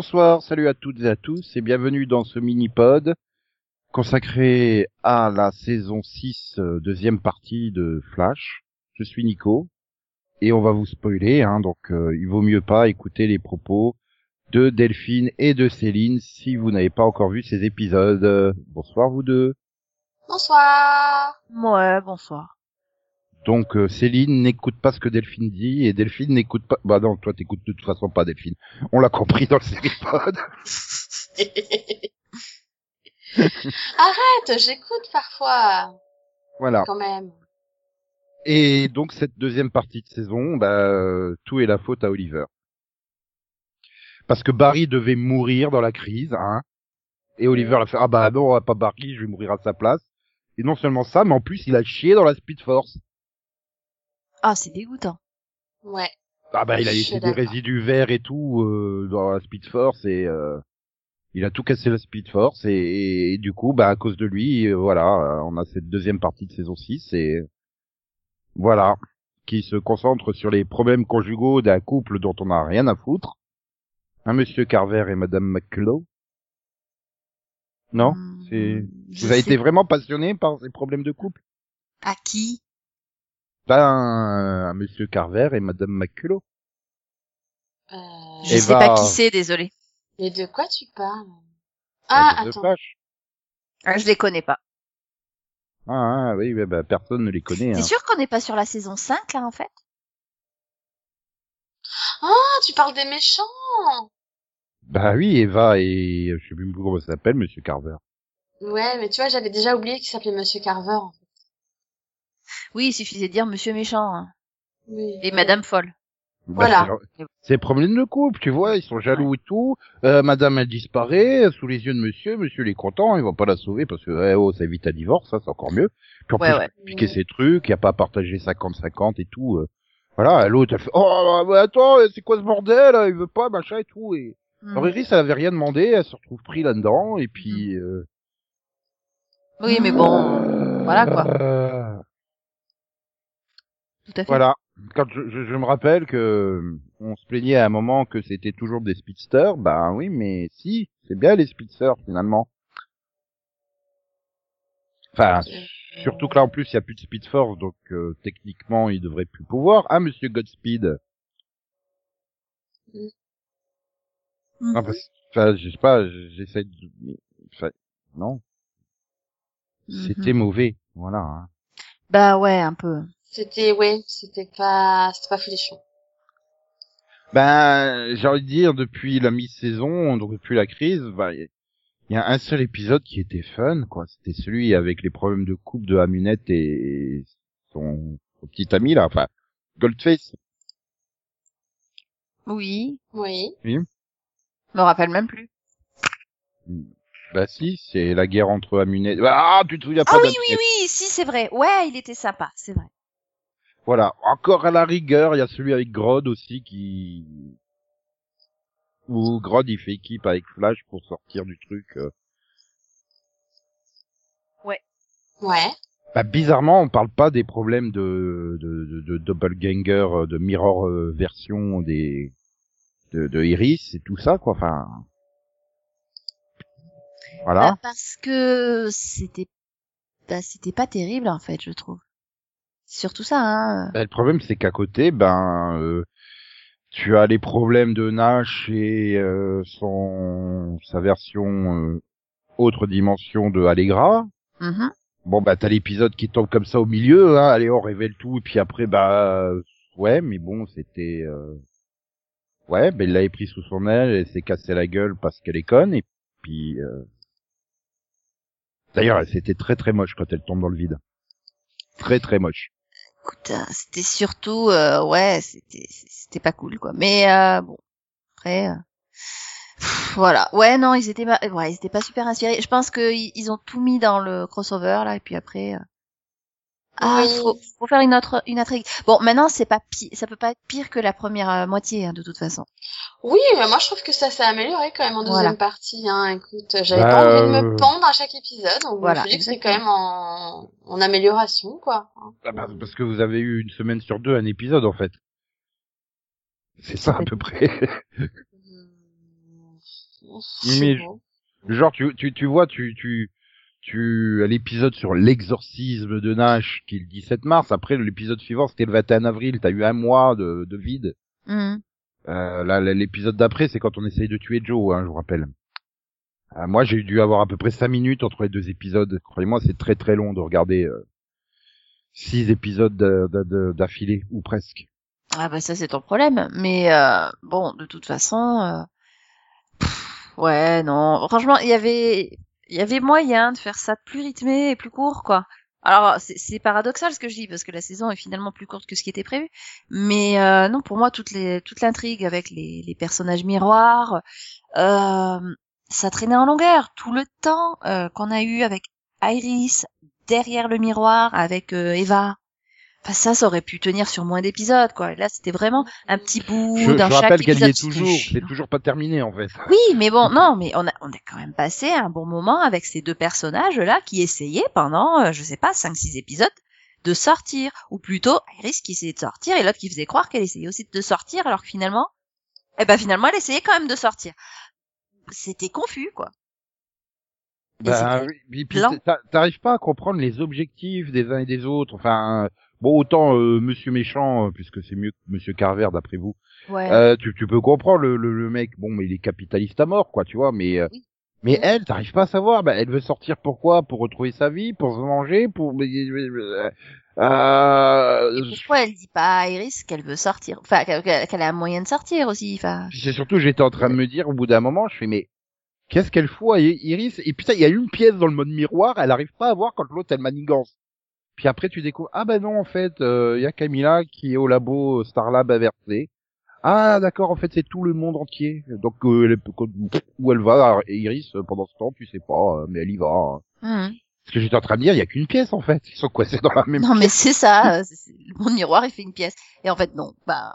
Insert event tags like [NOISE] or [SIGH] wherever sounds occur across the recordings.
Bonsoir, salut à toutes et à tous et bienvenue dans ce mini-pod consacré à la saison 6, euh, deuxième partie de Flash. Je suis Nico et on va vous spoiler, hein, donc euh, il vaut mieux pas écouter les propos de Delphine et de Céline si vous n'avez pas encore vu ces épisodes. Bonsoir vous deux. Bonsoir. Ouais, bonsoir. Donc euh, Céline n'écoute pas ce que Delphine dit et Delphine n'écoute pas. Bah non, toi t'écoutes de toute façon pas Delphine. On l'a compris dans le série-pod. [LAUGHS] Arrête, j'écoute parfois. Voilà. Quand même. Et donc cette deuxième partie de saison, bah, euh, tout est la faute à Oliver. Parce que Barry devait mourir dans la crise, hein. Et Oliver a fait ah bah non, pas Barry, je vais mourir à sa place. Et non seulement ça, mais en plus il a chié dans la Speed Force. Ah, c'est dégoûtant. Ouais. Ah bah il a laissé des résidus verts et tout euh, dans la Speed Force et euh, il a tout cassé la Speed Force et, et du coup bah à cause de lui euh, voilà on a cette deuxième partie de saison 6 et voilà qui se concentre sur les problèmes conjugaux d'un couple dont on n'a rien à foutre. Un monsieur Carver et madame McCullough. Non, Hmm, c'est vous avez sais été vraiment passionné par ces problèmes de couple? À qui? Ben un monsieur Carver et madame McCullough. Euh... Je Eva- sais pas qui c'est, désolé. Mais de quoi tu parles? Ah, Ah, attends. Flash. Ah, je les connais pas. Ah, ah, oui, bah, personne ne les connaît. T'es Hein. sûr qu'on n'est pas sur la saison 5, là, en fait? Ah, tu parles des méchants Bah oui, Eva et je sais plus comment ça s'appelle, Monsieur Carver. Ouais, mais tu vois, j'avais déjà oublié qu'il s'appelait Monsieur Carver. Oui, il suffisait de dire Monsieur Méchant hein. Oui. et Madame Folle. Bah, Voilà. c'est problème de couple, tu vois, ils sont jaloux et tout. Euh, Madame elle disparaît sous les yeux de Monsieur, Monsieur il est content, il va pas la sauver parce que eh, oh ça évite un divorce, ça c'est encore mieux. Puis en Ouais, plus ouais. piquer ses trucs, il y a pas à partager 50-50 et tout. euh. Voilà, l'autre elle fait oh mais attends c'est quoi ce bordel, il veut pas machin et tout. Et Hmm. alors Iris elle avait rien demandé, elle se retrouve pris là-dedans et puis. euh, Oui, mais bon, voilà, quoi. Tout à fait. Voilà. Quand je, je, je me rappelle que euh, on se plaignait à un moment que c'était toujours des speedsters, bah oui, mais si, c'est bien les speedsters finalement. Enfin, surtout que là en plus il y a plus de speed force, donc euh, techniquement il devrait plus pouvoir. Ah Monsieur Godspeed. Mhm. Ah, parce- Enfin, je sais pas, j'essaie de. Enfin, non, Mhm. c'était mauvais. Voilà. hein. Bah ouais, un peu. C'était, ouais, c'était pas, c'était pas folichon. Ben, j'ai envie de dire, depuis la mi-saison, donc depuis la crise, ben, il y a un seul épisode qui était fun, quoi. C'était celui avec les problèmes de couple de Amunette et son, son petit ami, là, enfin, Goldface. Oui, Oui. je me rappelle même plus. Bah si, c'est la guerre entre Amunette. Ah, tu te souviens pas Ah oui, oui, oui, si, c'est vrai. Ouais, il était sympa, c'est vrai. Voilà. Encore à la rigueur, il y a celui avec Grodd aussi qui, où Grodd il fait équipe avec Flash pour sortir du truc. euh. Ouais. Bah, bizarrement, on parle pas des problèmes de, de, de, de doppelganger, euh, de mirror euh, version des de, de Iris et tout ça, quoi. Enfin, voilà. Bah, parce que c'était, bah, c'était pas terrible, en fait, je trouve. Surtout ça, hein. Bah, le problème, c'est qu'à côté, ben, euh, tu as les problèmes de Nash et euh, son sa version euh, autre dimension de Allegra. Mhm. Bon, bah, t'as l'épisode qui tombe comme ça au milieu, hein. Allez, on révèle tout, et puis après, bah, euh, ouais, mais bon, c'était, euh, ouais, ben, il l'avait pris sous son aile, elle s'est cassé la gueule parce qu'elle est conne, et puis, euh... d'ailleurs, c'était très très moche quand elle tombe dans le vide. Très très moche. Écoute, euh, c'était surtout, euh, ouais, c'était, c'était pas cool, quoi. Mais euh, bon, après, euh, voilà. Ouais, non, ils étaient pas, ouais, ils étaient pas super inspirés. Je pense que ils ils ont tout mis dans le crossover là, et puis après, euh, ah, Oui. faut, faut faire une autre, une intrigue. Bon, maintenant c'est pas pire, ça peut pas être pire que la première euh, moitié, hein, de toute façon. Oui, mais moi je trouve que ça s'est amélioré quand même en deuxième Voilà. partie. Hein. Écoute, j'avais Bah, pas envie de euh, me pendre à chaque épisode, donc Voilà, je me suis dit que c'est quand même en, en amélioration, quoi. Ah bah, parce que vous avez eu une semaine sur deux un épisode, en fait. C'est ça, à peu près. [LAUGHS] Mais genre tu tu tu vois tu tu tu à l'épisode sur l'exorcisme de Nash qui est le 17 mars. Après l'épisode suivant c'était le 21 avril. T'as eu un mois de, de vide. Mhm. Euh, là l'épisode d'après c'est quand on essaye de tuer Joe. Hein, je vous rappelle. Euh, moi j'ai dû avoir à peu près 5 minutes entre les deux épisodes. Croyez-moi c'est très très long de regarder euh, six épisodes de- de- de- d'affilée ou presque. Ah bah ça c'est ton problème. Mais euh, bon, de toute façon, euh, pff, ouais, non. Franchement, il y avait, il y avait moyen de faire ça plus rythmé et plus court, quoi. Alors c'est paradoxal ce que je dis parce que la saison est finalement plus courte que ce qui était prévu. Mais euh, non, pour moi toute l'intrigue avec les, les personnages miroirs, euh, ça traînait en longueur tout le temps euh, qu'on a eu avec Iris derrière le miroir avec euh, Eva. Enfin ça, ça aurait pu tenir sur moins d'épisodes, quoi. Là, c'était vraiment un petit bout Je, je dans chaque rappelle qu'elle est toujours. C'est toujours pas terminé en fait. Oui, mais bon, non, mais on a, on a quand même passé un bon moment avec ces deux personnages-là qui essayaient pendant, euh, je sais pas, cinq, six épisodes de sortir. Ou plutôt, Iris qui essayait de sortir et l'autre qui faisait croire qu'elle essayait aussi de sortir alors que finalement, eh ben finalement, elle essayait quand même de sortir. C'était confus, quoi. Bah, t'a- t'arrives pas à comprendre les objectifs des uns et des autres. Enfin, bon, autant euh, Monsieur Méchant, euh, puisque c'est mieux que Monsieur Carver d'après vous. Ouais. Euh, tu, tu peux comprendre le, le, le mec. Bon, mais il est capitaliste à mort, quoi, tu vois. Mais euh, Oui. mais Oui. elle, t'arrives pas à savoir. Bah, elle veut sortir pourquoi Pour retrouver sa vie, pour se venger, pour. Euh, euh, Et pourquoi elle dit pas à Iris qu'elle veut sortir? Enfin, qu'elle a un moyen de sortir aussi. Enfin, c'est surtout, j'étais en train de me dire au bout d'un moment, je fais mais qu'est-ce qu'elle fout à Iris? Et putain, il y a une pièce dans le mode miroir, elle arrive pas à voir quand l'autre elle manigance. Puis après tu découvres ah ben non en fait, il y a Camilla qui est au labo Starlab inversé. Ah d'accord, en fait c'est tout le monde entier. Donc euh, elle où elle va Iris euh, pendant ce temps, tu sais pas, euh, mais elle y va. hein. hum. Parce que j'étais en train de dire, il y a qu'une pièce en fait. Ils sont coincés dans la même non, mais c'est ça. euh, Mon miroir, il fait une pièce. Et en fait, non. Bah.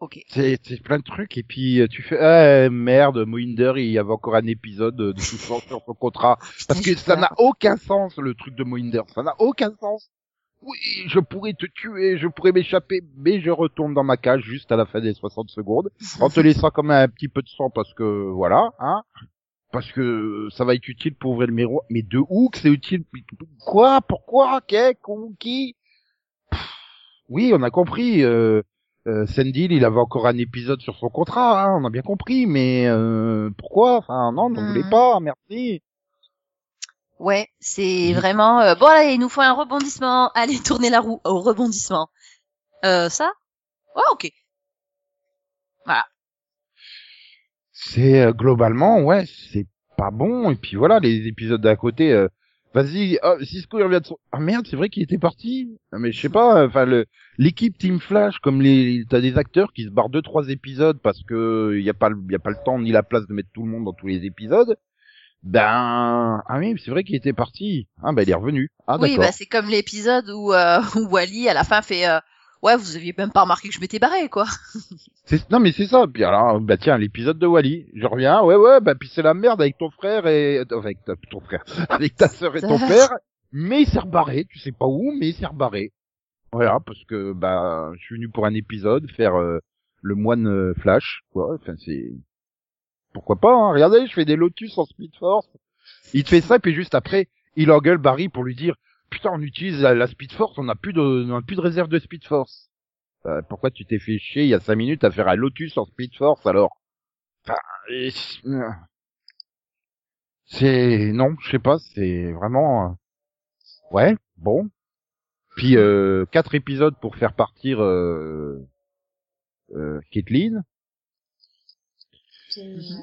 Ok. C'est plein de trucs et puis euh, tu fais ah merde Mohinder il y avait encore un épisode de tout ça sur son contrat. [LAUGHS] Parce que ça n'a aucun sens le truc de Mohinder. Ça n'a aucun sens. Oui je pourrais te tuer je pourrais m'échapper mais je retourne dans ma cage juste à la fin des 60 secondes [LAUGHS] en te laissant comme un petit peu de sang parce que voilà hein. Parce que ça va être utile pour ouvrir le miroir. Mais de où que c'est utile? Quoi? Pourquoi? Qu'est qui? Pff, oui on a compris euh, euh, Sandil, il avait encore un épisode sur son contrat, hein, on a bien compris, mais euh, pourquoi? Enfin, non, ne Mhm. voulez pas, merci. Ouais, c'est Mhm. vraiment... euh, Bon, allez, il nous faut un rebondissement. [LAUGHS] Allez, tournez la roue au rebondissement. Euh, ça? Ouais, ok. C'est euh, globalement, ouais, c'est pas bon. Et puis voilà, les épisodes d'à côté. Vas-y, oh, Cisco il revient de son. Ah merde, c'est vrai qu'il était parti. Ah, mais je sais pas. Enfin, le l'équipe Team Flash, comme les, t'as des acteurs qui se barrent deux trois épisodes parce que y a pas, le- y a pas le temps ni la place de mettre tout le monde dans tous les épisodes. Ben, ah oui, c'est vrai qu'il était parti. Ah ben il est revenu. Ah oui, bah c'est comme l'épisode où, euh, [LAUGHS] où Wally, à la fin, fait... euh, Ouais, vous aviez même pas remarqué que je m'étais barré, quoi. [LAUGHS] Non mais c'est ça. Puis alors, bah tiens, l'épisode de Wally. Je reviens. Ouais ouais. Bah puis c'est la merde avec ton frère et euh, avec ta- ton frère, [LAUGHS] avec ta sœur et ton père. Mais il s'est rebarré. Tu sais pas où, mais il s'est rebarré. Voilà, parce que bah je suis venu pour un épisode faire euh, le moine euh, Flash. Quoi. Enfin c'est pourquoi pas. Hein. Regardez, je fais des Lotus en Speed Force. Il te fait ça puis juste après, il engueule Barry pour lui dire. Putain, on utilise la, la Speed Force, on n'a plus de, on a plus de réserve de Speed Force. Euh, pourquoi tu t'es fait chier il y a cinq minutes à faire un Lotus en Speed Force alors? Enfin, euh, c'est non, je sais pas, c'est vraiment euh, ouais, bon. Puis euh, quatre épisodes pour faire partir euh, euh.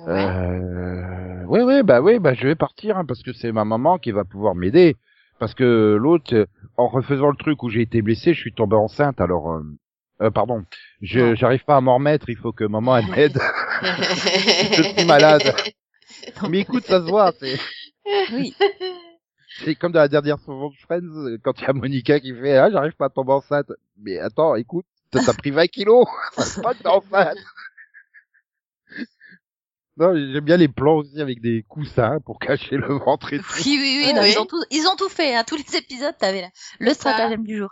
Ouais. Euh, ouais, ouais, bah ouais, bah je vais partir hein, parce que c'est ma maman qui va pouvoir m'aider. Parce que l'autre, euh, en refaisant le truc où j'ai été blessé, je suis tombé enceinte. Alors, euh, euh, pardon, je Non. j'arrive pas à m'en remettre. Il faut que maman elle m'aide. [LAUGHS] je suis malade. Mais écoute, ça se voit. C'est Oui. c'est comme dans la dernière saison de Friends euh, quand il y a Monica qui fait ah j'arrive pas à tomber enceinte. Mais attends, écoute, t'as pris 20 kilos. Pas que t'es enceinte. Non, j'aime bien les plans aussi avec des coussins pour [LAUGHS] cacher le ventre et tout. Oui, oui, oui, Oui, non, oui. Ils, ont tout, ils ont tout fait, hein. Tous les [LAUGHS] épisodes, t'avais là. Le stratagème du jour.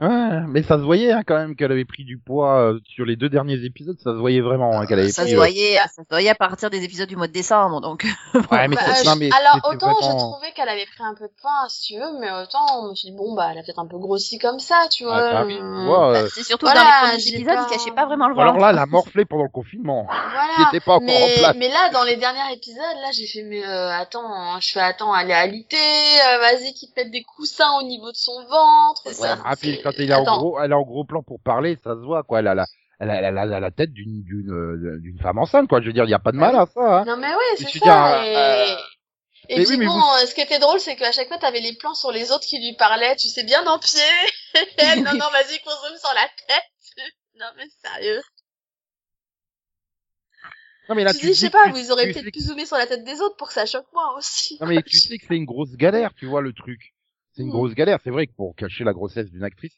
Ouais, mais ça se voyait hein, quand même qu'elle avait pris du poids euh, sur les deux derniers épisodes, ça se voyait vraiment hein, qu'elle avait Ça pris. se euh, voyait, ça se voyait à partir des épisodes du mois de décembre, donc. Ouais, mais Bah, ça- je- non, mais alors autant je vraiment- trouvais qu'elle avait pris un peu de poids si tu veux, mais autant je me suis dit bon bah elle a peut-être un peu grossi comme ça, tu vois. Ah, bah euh, vois, Bah, euh, c'est surtout Voilà, dans les premiers j'ai épisodes, pas- il cachait pas vraiment le Alors ventre. là, elle a morflé pendant le confinement. [LAUGHS] Qui Voilà. était pas encore en Mais, place. mais là, dans les derniers épisodes, là, j'ai fait, mais euh, attends, hein, je fais, attends, elle est alitée, euh, vas-y, qu'il te mette des coussins au niveau de son ventre. Ça, quand elle est en gros, elle est en gros plan pour parler, ça se voit, quoi. Elle a la, elle a, elle a, elle a la tête d'une, d'une, d'une femme enceinte, quoi. Je veux dire, il y a pas de mal à ça, hein. Non, mais oui, Je c'est ça. dire, et... euh, et mais puis oui, mais bon, vous- euh, ce qui était drôle, c'est qu'à chaque fois, t'avais les plans sur les autres qui lui parlaient, tu sais bien en pied. [LAUGHS] [LAUGHS] non, non, vas-y, qu'on zoome sur la tête. non, mais sérieux. Non, mais là, tu tu dis, je sais pas, vous auriez tu peut-être pu zoomer sur la tête des autres pour que ça choque moi aussi. Non mais [LAUGHS] tu sais que c'est une grosse galère, tu vois le truc. C'est une Mm. grosse galère. C'est vrai que pour cacher la grossesse d'une actrice,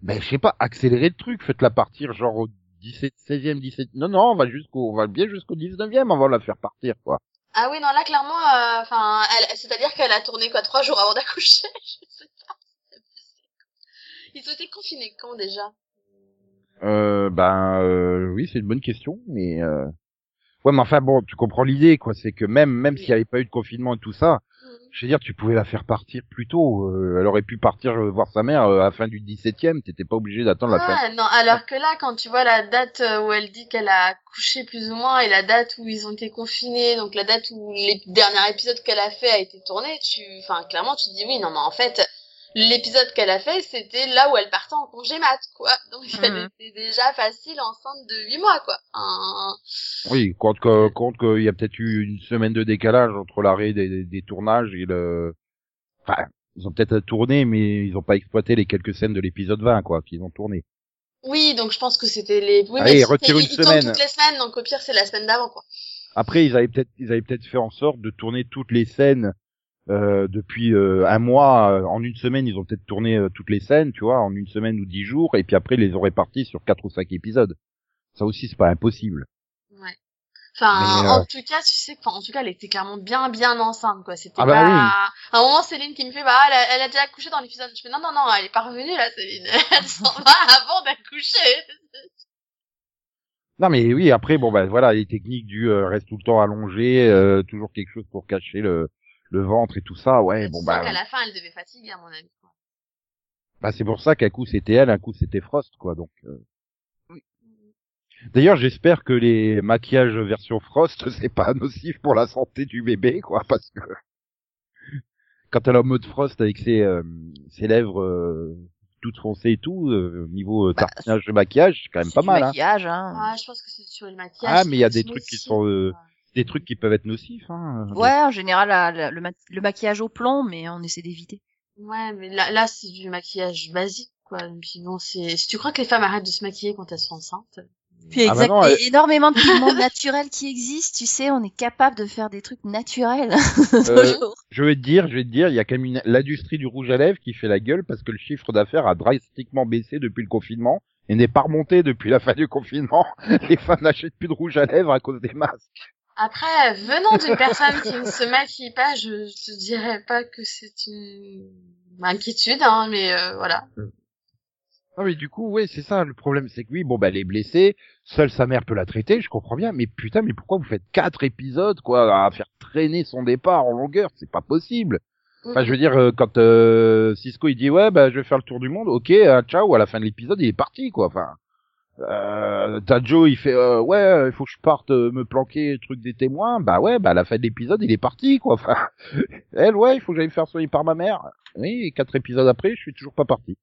ben je sais pas, accélérer le truc, faites-la partir genre au 17, 16e, 17. Non non, on va jusqu'au, on va bien jusqu'au 19e avant de la faire partir quoi. Ah oui, non, là, clairement, euh, enfin, c'est-à-dire qu'elle a tourné quoi, trois jours avant d'accoucher, [LAUGHS] je sais pas. Ils ont été confinés quand déjà? Euh, ben euh, oui, c'est une bonne question, mais euh... ouais, mais enfin bon, tu comprends l'idée quoi. C'est que même même s'il n'y avait pas eu de confinement et tout ça, je veux dire, tu pouvais la faire partir plus tôt. Euh, elle aurait pu partir euh, voir sa mère euh, à la fin du 17e. T'étais pas obligé d'attendre la fin. Ah, non, alors que là, quand tu vois la date euh, où elle dit qu'elle a accouché plus ou moins et la date où ils ont été confinés, donc la date où les derniers épisodes qu'elle a fait a été tourné, tu, enfin, clairement, tu te dis oui, non, mais en fait, l'épisode qu'elle a fait, c'était là où elle partait en congé mat, quoi. Donc, elle Mhm. était déjà facile enceinte de 8 mois, quoi. Un- Oui, compte que, compte qu'il y a peut-être eu une semaine de décalage entre l'arrêt des, des, des tournages et le, enfin, ils ont peut-être tourné, mais ils ont pas exploité les quelques scènes de l'épisode 20, quoi, qu'ils ont tourné. Oui, donc je pense que c'était les, oui, Allez, mais retire une ils, semaine. toutes les semaines, donc au pire, c'est la semaine d'avant, quoi. Après, ils avaient peut-être, ils avaient peut-être fait en sorte de tourner toutes les scènes, euh, depuis euh, un mois, euh, en une semaine, ils ont peut-être tourné euh, toutes les scènes, tu vois, en une semaine ou dix jours, et puis après, ils les ont répartis sur quatre ou cinq épisodes. Ça aussi, c'est pas impossible. Ouais. Enfin, Mais, en euh, tout cas, tu sais, en tout cas, elle était clairement bien, bien enceinte, quoi. C'était Ah bah pas. oui. À un moment, Céline qui me fait, bah, elle a, elle a déjà accouché dans l'épisode. Je fais, non, non, non, elle est pas revenue là, Céline. [LAUGHS] Elle s'en va avant d'accoucher. Non mais oui, après bon ben voilà, les techniques du euh, reste tout le temps allongé, euh, toujours quelque chose pour cacher le le ventre et tout ça, ouais, bon bah, qu'à la fin, elle devait fatiguer, à mon avis. quoi. bah c'est pour ça qu'un coup c'était elle, un coup c'était Frost quoi, donc. euh. D'ailleurs, j'espère que les maquillages version Frost [LAUGHS] c'est pas nocif pour la santé du bébé quoi, parce que [LAUGHS] quand elle est en mode Frost avec ses euh, ses lèvres euh, toutes foncées et tout, euh, niveau euh, Bah, tartinage de maquillage, c'est quand même pas du mal hein. maquillage, hein. Ouais, je pense que c'est sur le maquillage. Ah, mais il y a des trucs qui sont, euh, quoi. Des trucs qui peuvent être nocifs hein. Ouais, en général, la- la- le, ma- le maquillage au plomb, mais on essaie d'éviter. Ouais, mais là, là, c'est du maquillage basique, quoi. Puis bon, c'est, si tu crois que les femmes arrêtent de se maquiller quand elles sont enceintes. Puis Ah bah exact, non, et elle- énormément de pigments [LAUGHS] naturels qui existent, tu sais, on est capable de faire des trucs naturels. [LAUGHS] Euh. Je vais te dire, je vais te dire, il y a quand même une- l'industrie du rouge à lèvres qui fait la gueule parce que le chiffre d'affaires a drastiquement baissé depuis le confinement et n'est pas remonté depuis la fin du confinement. [LAUGHS] Les femmes n'achètent plus de rouge à lèvres à cause des masques. Après, venant d'une personne qui ne se maquille pas, je te dirais pas que c'est une inquiétude, hein, mais euh, voilà. Non mais du coup, ouais, c'est ça le problème, c'est que oui, bon bah elle est blessée, seule sa mère peut la traiter, je comprends bien, mais putain, mais pourquoi vous faites quatre épisodes quoi à faire traîner son départ en longueur, c'est pas possible. Enfin, je veux dire, euh, quand euh, Cisco il dit ouais, bah je vais faire le tour du monde, ok, euh, ciao, à la fin de l'épisode il est parti quoi. Enfin, euh, t'as Joe il fait euh, ouais, il faut que je parte euh, me planquer, truc des témoins, bah ouais, bah à la fin de l'épisode il est parti quoi. Enfin, [LAUGHS] elle ouais, il faut que j'aille me faire soigner par ma mère. Oui, et quatre épisodes après, je suis toujours pas parti.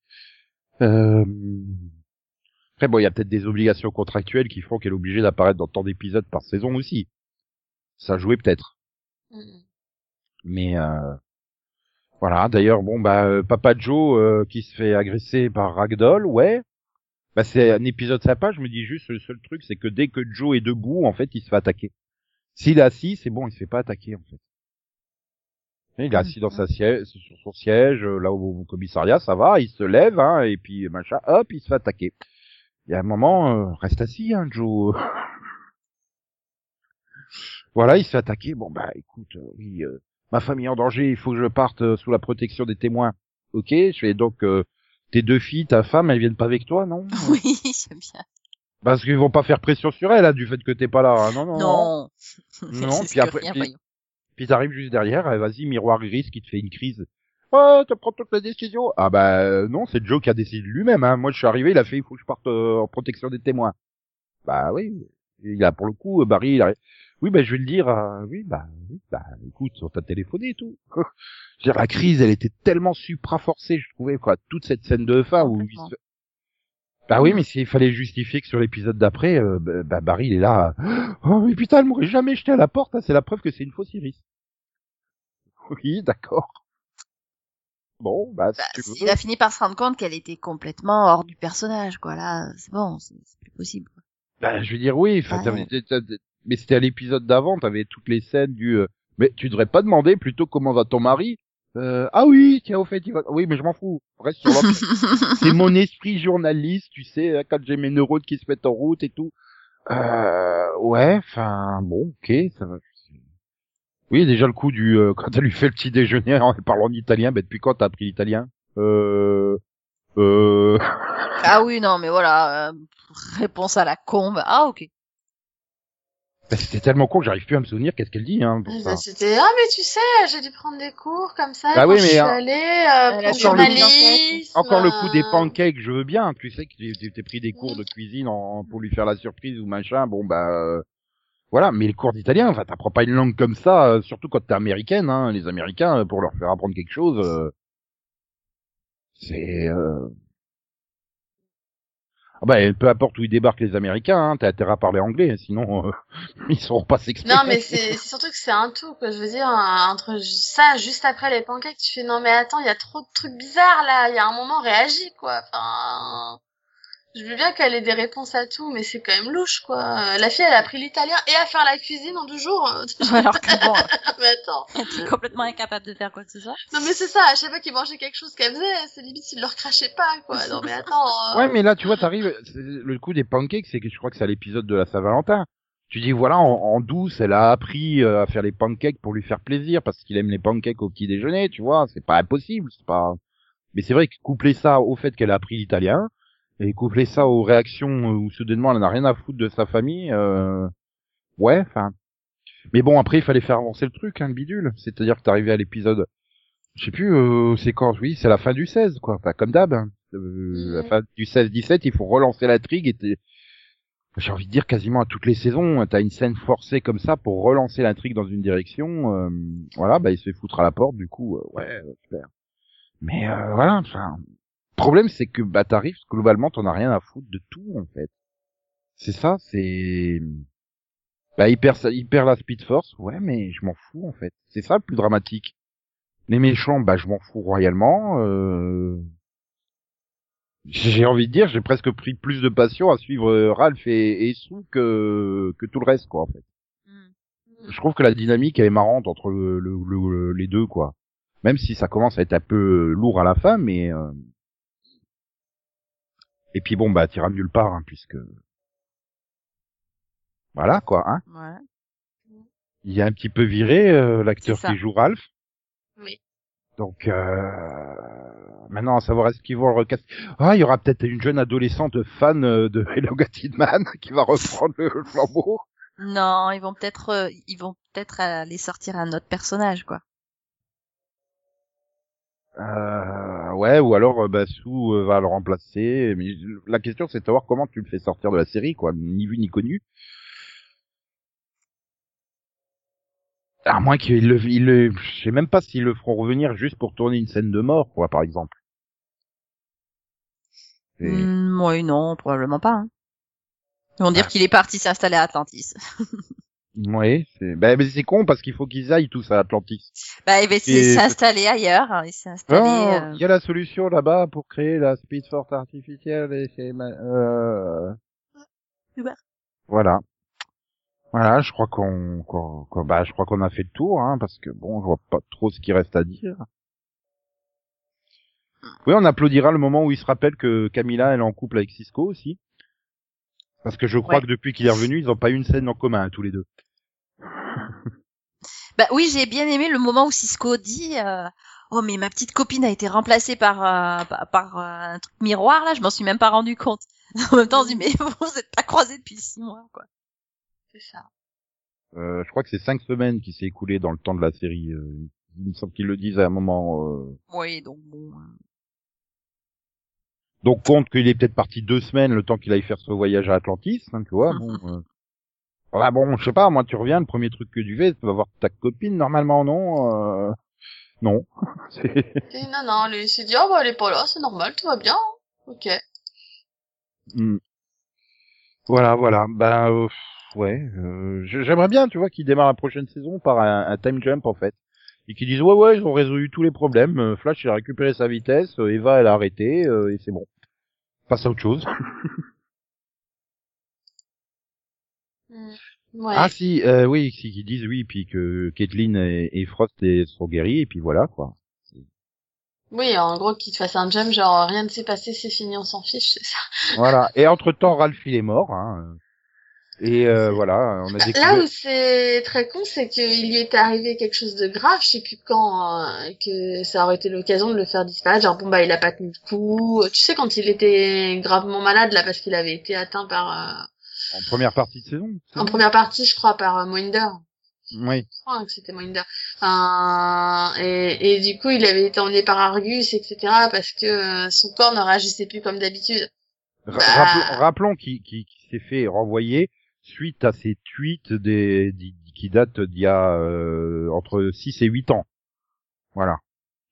Euh... Après bon, il y a peut-être des obligations contractuelles qui font qu'elle est obligée d'apparaître dans tant d'épisodes par saison aussi. Ça jouait peut-être. Mais euh, voilà. D'ailleurs, bon bah euh, Papa Joe euh, qui se fait agresser par Ragdoll, ouais. Bah c'est un épisode sympa. Je me dis juste le seul truc, c'est que dès que Joe est debout, en fait, il se fait attaquer. S'il est assis, c'est bon, il se fait pas attaquer en fait. Il est assis dans sa siège, sur son siège, euh, là au, au commissariat, ça va, il se lève, hein, et puis machin, hop, il se fait attaquer. Il y a un moment, euh, reste assis, hein, Joe. [LAUGHS] voilà, il se fait attaquer. Bon bah écoute, euh, oui, euh, ma famille est en danger, il faut que je parte sous la protection des témoins. Ok, je fais donc euh, tes deux filles, ta femme, elles viennent pas avec toi, non [LAUGHS] Oui, j'aime bien. Parce qu'ils vont pas faire pression sur elle, là, du fait que t'es pas là. hein. Non, non. Non. Non, [LAUGHS] C'est puis après- rien, puis- voyons. Puis t'arrives juste derrière, eh, vas-y, miroir gris qui te fait une crise. Oh, tu prends toute la décision. Ah bah euh, non, c'est Joe qui a décidé lui-même. Hein. Moi, je suis arrivé, il a fait, il faut que je parte euh, en protection des témoins. Bah oui, il a pour le coup, euh, Barry, il a... Oui, bah je vais le dire. euh, oui, bah, oui, bah écoute, on t'a téléphoné et tout. [LAUGHS] Je veux dire, la crise, elle était tellement supra forcée, je trouvais quoi. Toute cette scène de fin où il se... Bah oui, mais s'il fallait justifier que sur l'épisode d'après, euh, bah, bah, Barry il est là. [GASPS] Oh mais putain, elle m'aurait jamais jeté à la porte. hein, c'est la preuve que c'est une fausse iris. [LAUGHS] Oui, d'accord. Bon, bah, si Bah, tu veux. il a fini par se rendre compte qu'elle était complètement hors du personnage, quoi. Là, c'est bon, c'est plus possible. quoi. Bah, je veux dire, oui. enfin, Ah, mais c'était à l'épisode d'avant, t'avais toutes les scènes du. euh, Mais tu devrais pas demander plutôt comment va ton mari. Euh, ah oui, tiens au fait, il va. Oui, mais je m'en fous. Reste sur [LAUGHS] c'est mon esprit journaliste, tu sais, hein, quand j'ai mes neurones qui se mettent en route et tout. Euh, ouais, enfin, bon, ok, ça va. Oui, déjà le coup du euh, quand elle lui fait le petit déjeuner en parlant en italien, bah depuis quand t'as appris l'italien? Euh, euh, ah oui, non, mais voilà, euh, réponse à la combe. Ah ok. Bah, c'était tellement con que j'arrive plus à me souvenir qu'est-ce qu'elle dit hein. Ça. C'était ah mais tu sais j'ai dû prendre des cours comme ça Bah oui, je mais, suis euh, allée euh, pour le. Encore le coup des pancakes, je veux bien. Tu sais que t'es pris des cours de cuisine en, pour lui faire la surprise ou machin. Bon bah euh, voilà. Mais les cours d'italien, enfin t'apprends pas une langue comme ça, euh, surtout quand t'es américaine. Hein, les Américains euh, pour leur faire apprendre quelque chose, euh, c'est euh... ah bah peu importe où ils débarquent les Américains, hein, t'as intérêt à parler anglais, sinon euh, [LAUGHS] ils sauront pas s'exprimer. Non mais c'est surtout que c'est un tout quoi. Je veux dire entre ça juste après les pancakes tu fais non mais attends il y a trop de trucs bizarres là. Il y a un moment réagis quoi. Enfin je veux bien qu'elle ait des réponses à tout mais c'est quand même louche quoi. Euh, La fille elle a appris l'italien et à faire la cuisine en deux jours. [LAUGHS] Alors que bon, [LAUGHS] mais attends. elle était complètement incapable de faire quoi que ce soit. Non mais c'est ça. À chaque fois qu'ils mangeaient quelque chose qu'elle faisait c'est limite s'ils leur crachaient pas quoi. Non mais [LAUGHS] attends. euh, Ouais, mais là, tu vois, t'arrives, le coup des pancakes, c'est que je crois que c'est à l'épisode de la Saint-Valentin. Tu dis, voilà, en, en douce, elle a appris euh, à faire les pancakes pour lui faire plaisir, parce qu'il aime les pancakes au petit déjeuner, tu vois, c'est pas impossible, c'est pas... Mais c'est vrai que coupler ça au fait qu'elle a appris l'italien, et coupler ça aux réactions où soudainement elle n'a rien à foutre de sa famille, euh... ouais, enfin... Mais bon, après, il fallait faire avancer le truc, hein, le bidule. C'est-à-dire que t'arrivais à l'épisode... Je sais plus, euh, c'est quand, oui, c'est la fin du 16, quoi. Enfin, comme d'hab. hein. Euh, La fin du 16-17, il faut relancer l'intrigue et t'es- j'ai envie de dire quasiment à toutes les saisons, t'as une scène forcée comme ça pour relancer l'intrigue dans une direction. euh, voilà, bah il se fait foutre à la porte, du coup, euh, ouais, euh, super. Mais euh, voilà, enfin, problème c'est que bah t'arrives globalement, t'en as rien à foutre de tout en fait. C'est ça, c'est bah il perd, sa- il perd la Speed Force, ouais, mais je m'en fous en fait. C'est ça le plus dramatique. Les méchants, bah je m'en fous royalement. Euh... J'ai envie de dire, j'ai presque pris plus de passion à suivre euh, Ralph et, et Sue que que tout le reste quoi en fait. Hmm. Je trouve que la dynamique elle est marrante entre le, le- le- les deux quoi. Même si ça commence à être un peu lourd à la fin, mais euh... et puis bon bah t'iras nulle part hein, puisque voilà quoi hein. Voilà. Il y a un petit peu viré euh, l'acteur qui joue Ralph. Oui. Donc euh, maintenant à savoir est-ce qu'ils vont le recast. Ah il y aura peut-être une jeune adolescente fan euh, de [LAUGHS] Hello Man qui va reprendre le flambeau. Non, ils vont peut-être, euh, ils vont peut-être aller sortir un autre personnage, quoi. Euh, ouais, ou alors euh, bah, Sue euh, va le remplacer. Mais la question c'est de savoir comment tu le fais sortir de la série, quoi, ni vu ni connu. À moins qu'ils le, ils le, je sais même pas s'ils le feront revenir juste pour tourner une scène de mort, quoi, par exemple. Et- Hmm, oui, non, probablement pas. Hein. Ils vont dire qu'il est parti s'installer à Atlantis. [LAUGHS] Ouais, c'est, bah, mais c'est con parce qu'il faut qu'ils aillent tous à Atlantis. bah, il va Et- s'installer ailleurs. hein, Il s'est installé. Oh, euh, il y a la solution là-bas pour créer la Speed Force artificielle et c'est euh... Uber. Voilà. Voilà, je crois qu'on, qu'on, qu'on- bah, je crois qu'on a fait le tour, hein, parce que bon, je vois pas trop ce qui reste à dire. Oui, on applaudira le moment où il se rappelle que Camilla, elle est en couple avec Cisco aussi. Parce que je crois Ouais. que depuis qu'il est revenu, ils ont pas eu une scène en commun, tous les deux. [LAUGHS] Bah oui, j'ai bien aimé le moment où Cisco dit euh, Oh mais ma petite copine a été remplacée par euh, par, par, euh, un truc miroir là, je m'en suis même pas rendu compte. [LAUGHS] En même temps, on se dit mais [LAUGHS] vous êtes pas croisés depuis six mois quoi. C'est ça. Euh, je crois que c'est cinq semaines qui s'est écoulé dans le temps de la série. euh, il me semble qu'ils le disent à un moment. euh. Oui, donc bon. Donc compte qu'il est peut-être parti deux semaines le temps qu'il aille faire ce voyage à Atlantis, hein, tu vois. Mhm. Bon, euh. Ah bon, je sais pas, moi tu reviens, le premier truc que tu fais, tu vas voir ta copine, normalement non. euh, Non. [LAUGHS] C'est- Et non, non, lui, s'est dit, oh, bah, elle est pas là, c'est normal, tout va bien. Ok. Hmm. Voilà, voilà. Ben euh, ouais, euh, j'aimerais bien, tu vois, qu'il démarre la prochaine saison par un, un time jump en fait, et qu'ils disent ouais ouais, ils ont résolu tous les problèmes. euh, Flash il a récupéré sa vitesse, euh, Eva elle a arrêté euh, et c'est bon. Passe à autre chose. Hmm. [LAUGHS] Ouais. Ah si, euh, oui, si qu'ils disent oui, puis que Caitlyn et, et Frost sont guéris et puis voilà quoi. Oui, en gros, qu'il te fasse un jump, genre, rien ne s'est passé, c'est fini, on s'en fiche, c'est ça. Voilà. Et entre temps, Ralph il est mort. Hein. Et euh, voilà, on a Là découvert. où c'est très con, c'est qu'il lui est arrivé quelque chose de grave, je sais plus quand, euh, que ça aurait été l'occasion de le faire disparaître. Genre, bon, bah, il a pas tenu le coup. Tu sais, quand il était gravement malade, là, parce qu'il avait été atteint par, euh, En première partie de saison. en première partie, je crois, par euh, Moinder. Oui. Je crois que c'était Moinder. Enfin, et, et du coup, il avait été emmené par Argus, etc., parce que euh, son corps ne réagissait plus comme d'habitude. Ra- Bah. Rappelons, rappelons qu'il qu'il- qu'il s'est fait renvoyer suite à ces tweets des, di- qui datent d'il y a euh, entre 6 et 8 ans. Voilà.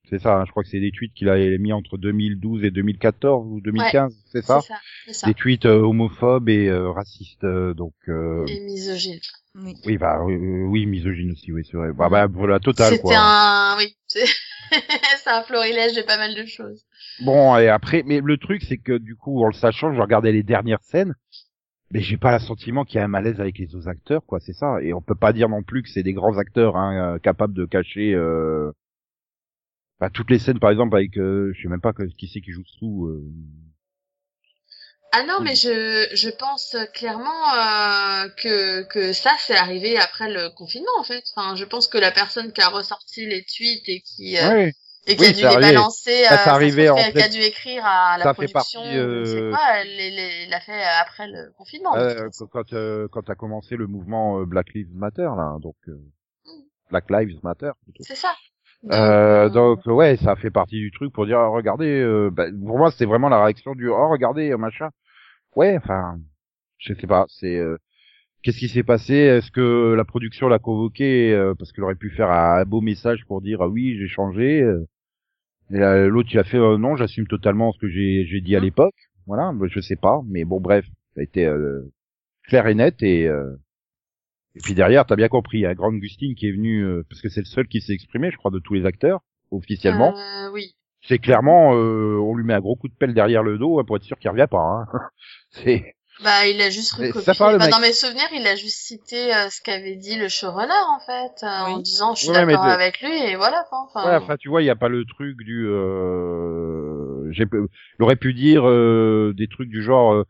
C'est ça, hein, je crois que c'est des tweets qu'il a mis entre 2012 et 2014 ou 2015, c'est ça, C'est ça, ça. Des tweets euh, homophobes et euh, racistes, euh, donc euh, Et misogyne. Oui. oui, bah oui, euh, oui, misogyne aussi, oui, c'est vrai. Bah, bah pour la totale, C'était quoi. un, oui, c'est [LAUGHS] c'est un florilège de pas mal de choses. Bon, et après, mais le truc, c'est que du coup, en le sachant, je regardais les dernières scènes, mais j'ai pas le sentiment qu'il y a un malaise avec les autres acteurs, quoi, c'est ça. Et on peut pas dire non plus que c'est des grands acteurs, hein, euh, capables de cacher, euh... bah, toutes les scènes, par exemple, avec, euh, je sais même pas qui c'est qui joue sous. Euh... Ah non, mais je, je pense clairement euh, que, que ça, c'est arrivé après le confinement, en fait. Enfin, je pense que la personne qui a ressorti les tweets et qui, euh, Ouais, et qui Oui, a dû les balancer, Ça, euh, arrivé en a dû écrire à la Ça fait production, partie, je sais euh, quoi, elle les- les- l'a fait après le confinement. euh, quand euh, quand a commencé le mouvement euh, Black Lives Matter, là, donc euh, Mm. Black Lives Matter. plutôt. C'est ça. Euh, euh, donc ouais, ça fait partie du truc pour dire ah, regardez. euh, bah, pour moi, c'est vraiment la réaction du oh regardez euh, machin. Ouais, enfin, je sais pas. C'est euh, qu'est-ce qui s'est passé? Est-ce que la production l'a convoqué? Euh, parce qu'elle aurait pu faire un, beau message pour dire ah oui j'ai changé. euh, l'autre il a fait euh, non j'assume totalement ce que j'ai dit à Mhm. l'époque. Voilà, je sais pas, mais bon bref, ça a été euh, clair et net et euh, et puis derrière, t'as bien compris, hein, Grant Gustin qui est venu, euh, parce que c'est le seul qui s'est exprimé, je crois, de tous les acteurs, officiellement. euh, oui. C'est clairement, euh, on lui met un gros coup de pelle derrière le dos hein, pour être sûr qu'il revient pas. Hein. [LAUGHS] c'est Bah, il a juste recopié. ça parle, le Bah, mec. dans mes souvenirs, il a juste cité euh, ce qu'avait dit le showrunner, en fait, euh, Oui. en disant je suis Ouais, d'accord avec lui et voilà. Enfin, ouais, enfin, tu vois, il y a pas le truc du. Euh... j'ai- Il aurait pu dire euh, des trucs du genre.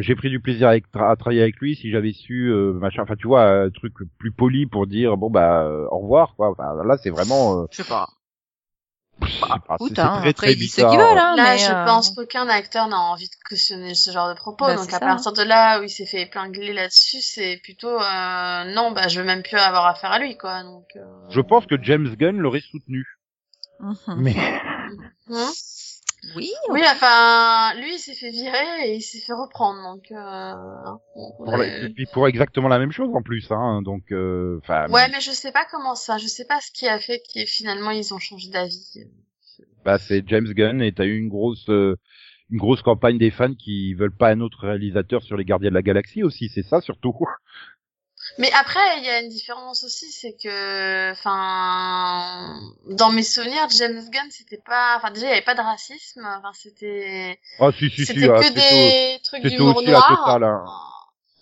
j'ai pris du plaisir avec tra- à travailler avec lui si j'avais su euh, machin enfin tu vois un truc plus poli pour dire bon bah euh, au revoir quoi enfin là c'est vraiment euh, Je sais pas. Pas, c'est- Écoute, hein, très, après très ils disent ce bizarre. qu'ils veulent, hein, Là, mais, je euh, pense qu'aucun acteur n'a envie de cautionner ce genre de propos. Bah, donc, à ça, partir de là où il s'est fait épingler là-dessus, c'est plutôt euh, non, bah je veux même plus avoir affaire à lui, quoi. Donc, euh... je pense que James Gunn l'aurait soutenu mhm. mais Hein? Oui. oui, enfin, lui, il s'est fait virer et il s'est fait reprendre. Donc, euh... bon, pour, la- et puis pour exactement la même chose en plus hein donc euh, enfin Ouais, mais je sais pas comment ça. Je sais pas ce qui a fait que finalement ils ont changé d'avis. bah c'est James Gunn et t'as eu une grosse euh, une grosse campagne des fans qui veulent pas un autre réalisateur sur les Gardiens de la Galaxie aussi c'est ça surtout Mais après, il y a une différence aussi, c'est que, enfin, dans mes souvenirs, James Gunn, c'était pas, enfin déjà, il y avait pas de racisme. Enfin, c'était, ah si si c'était si ah, que des trucs d'humour noir. hein.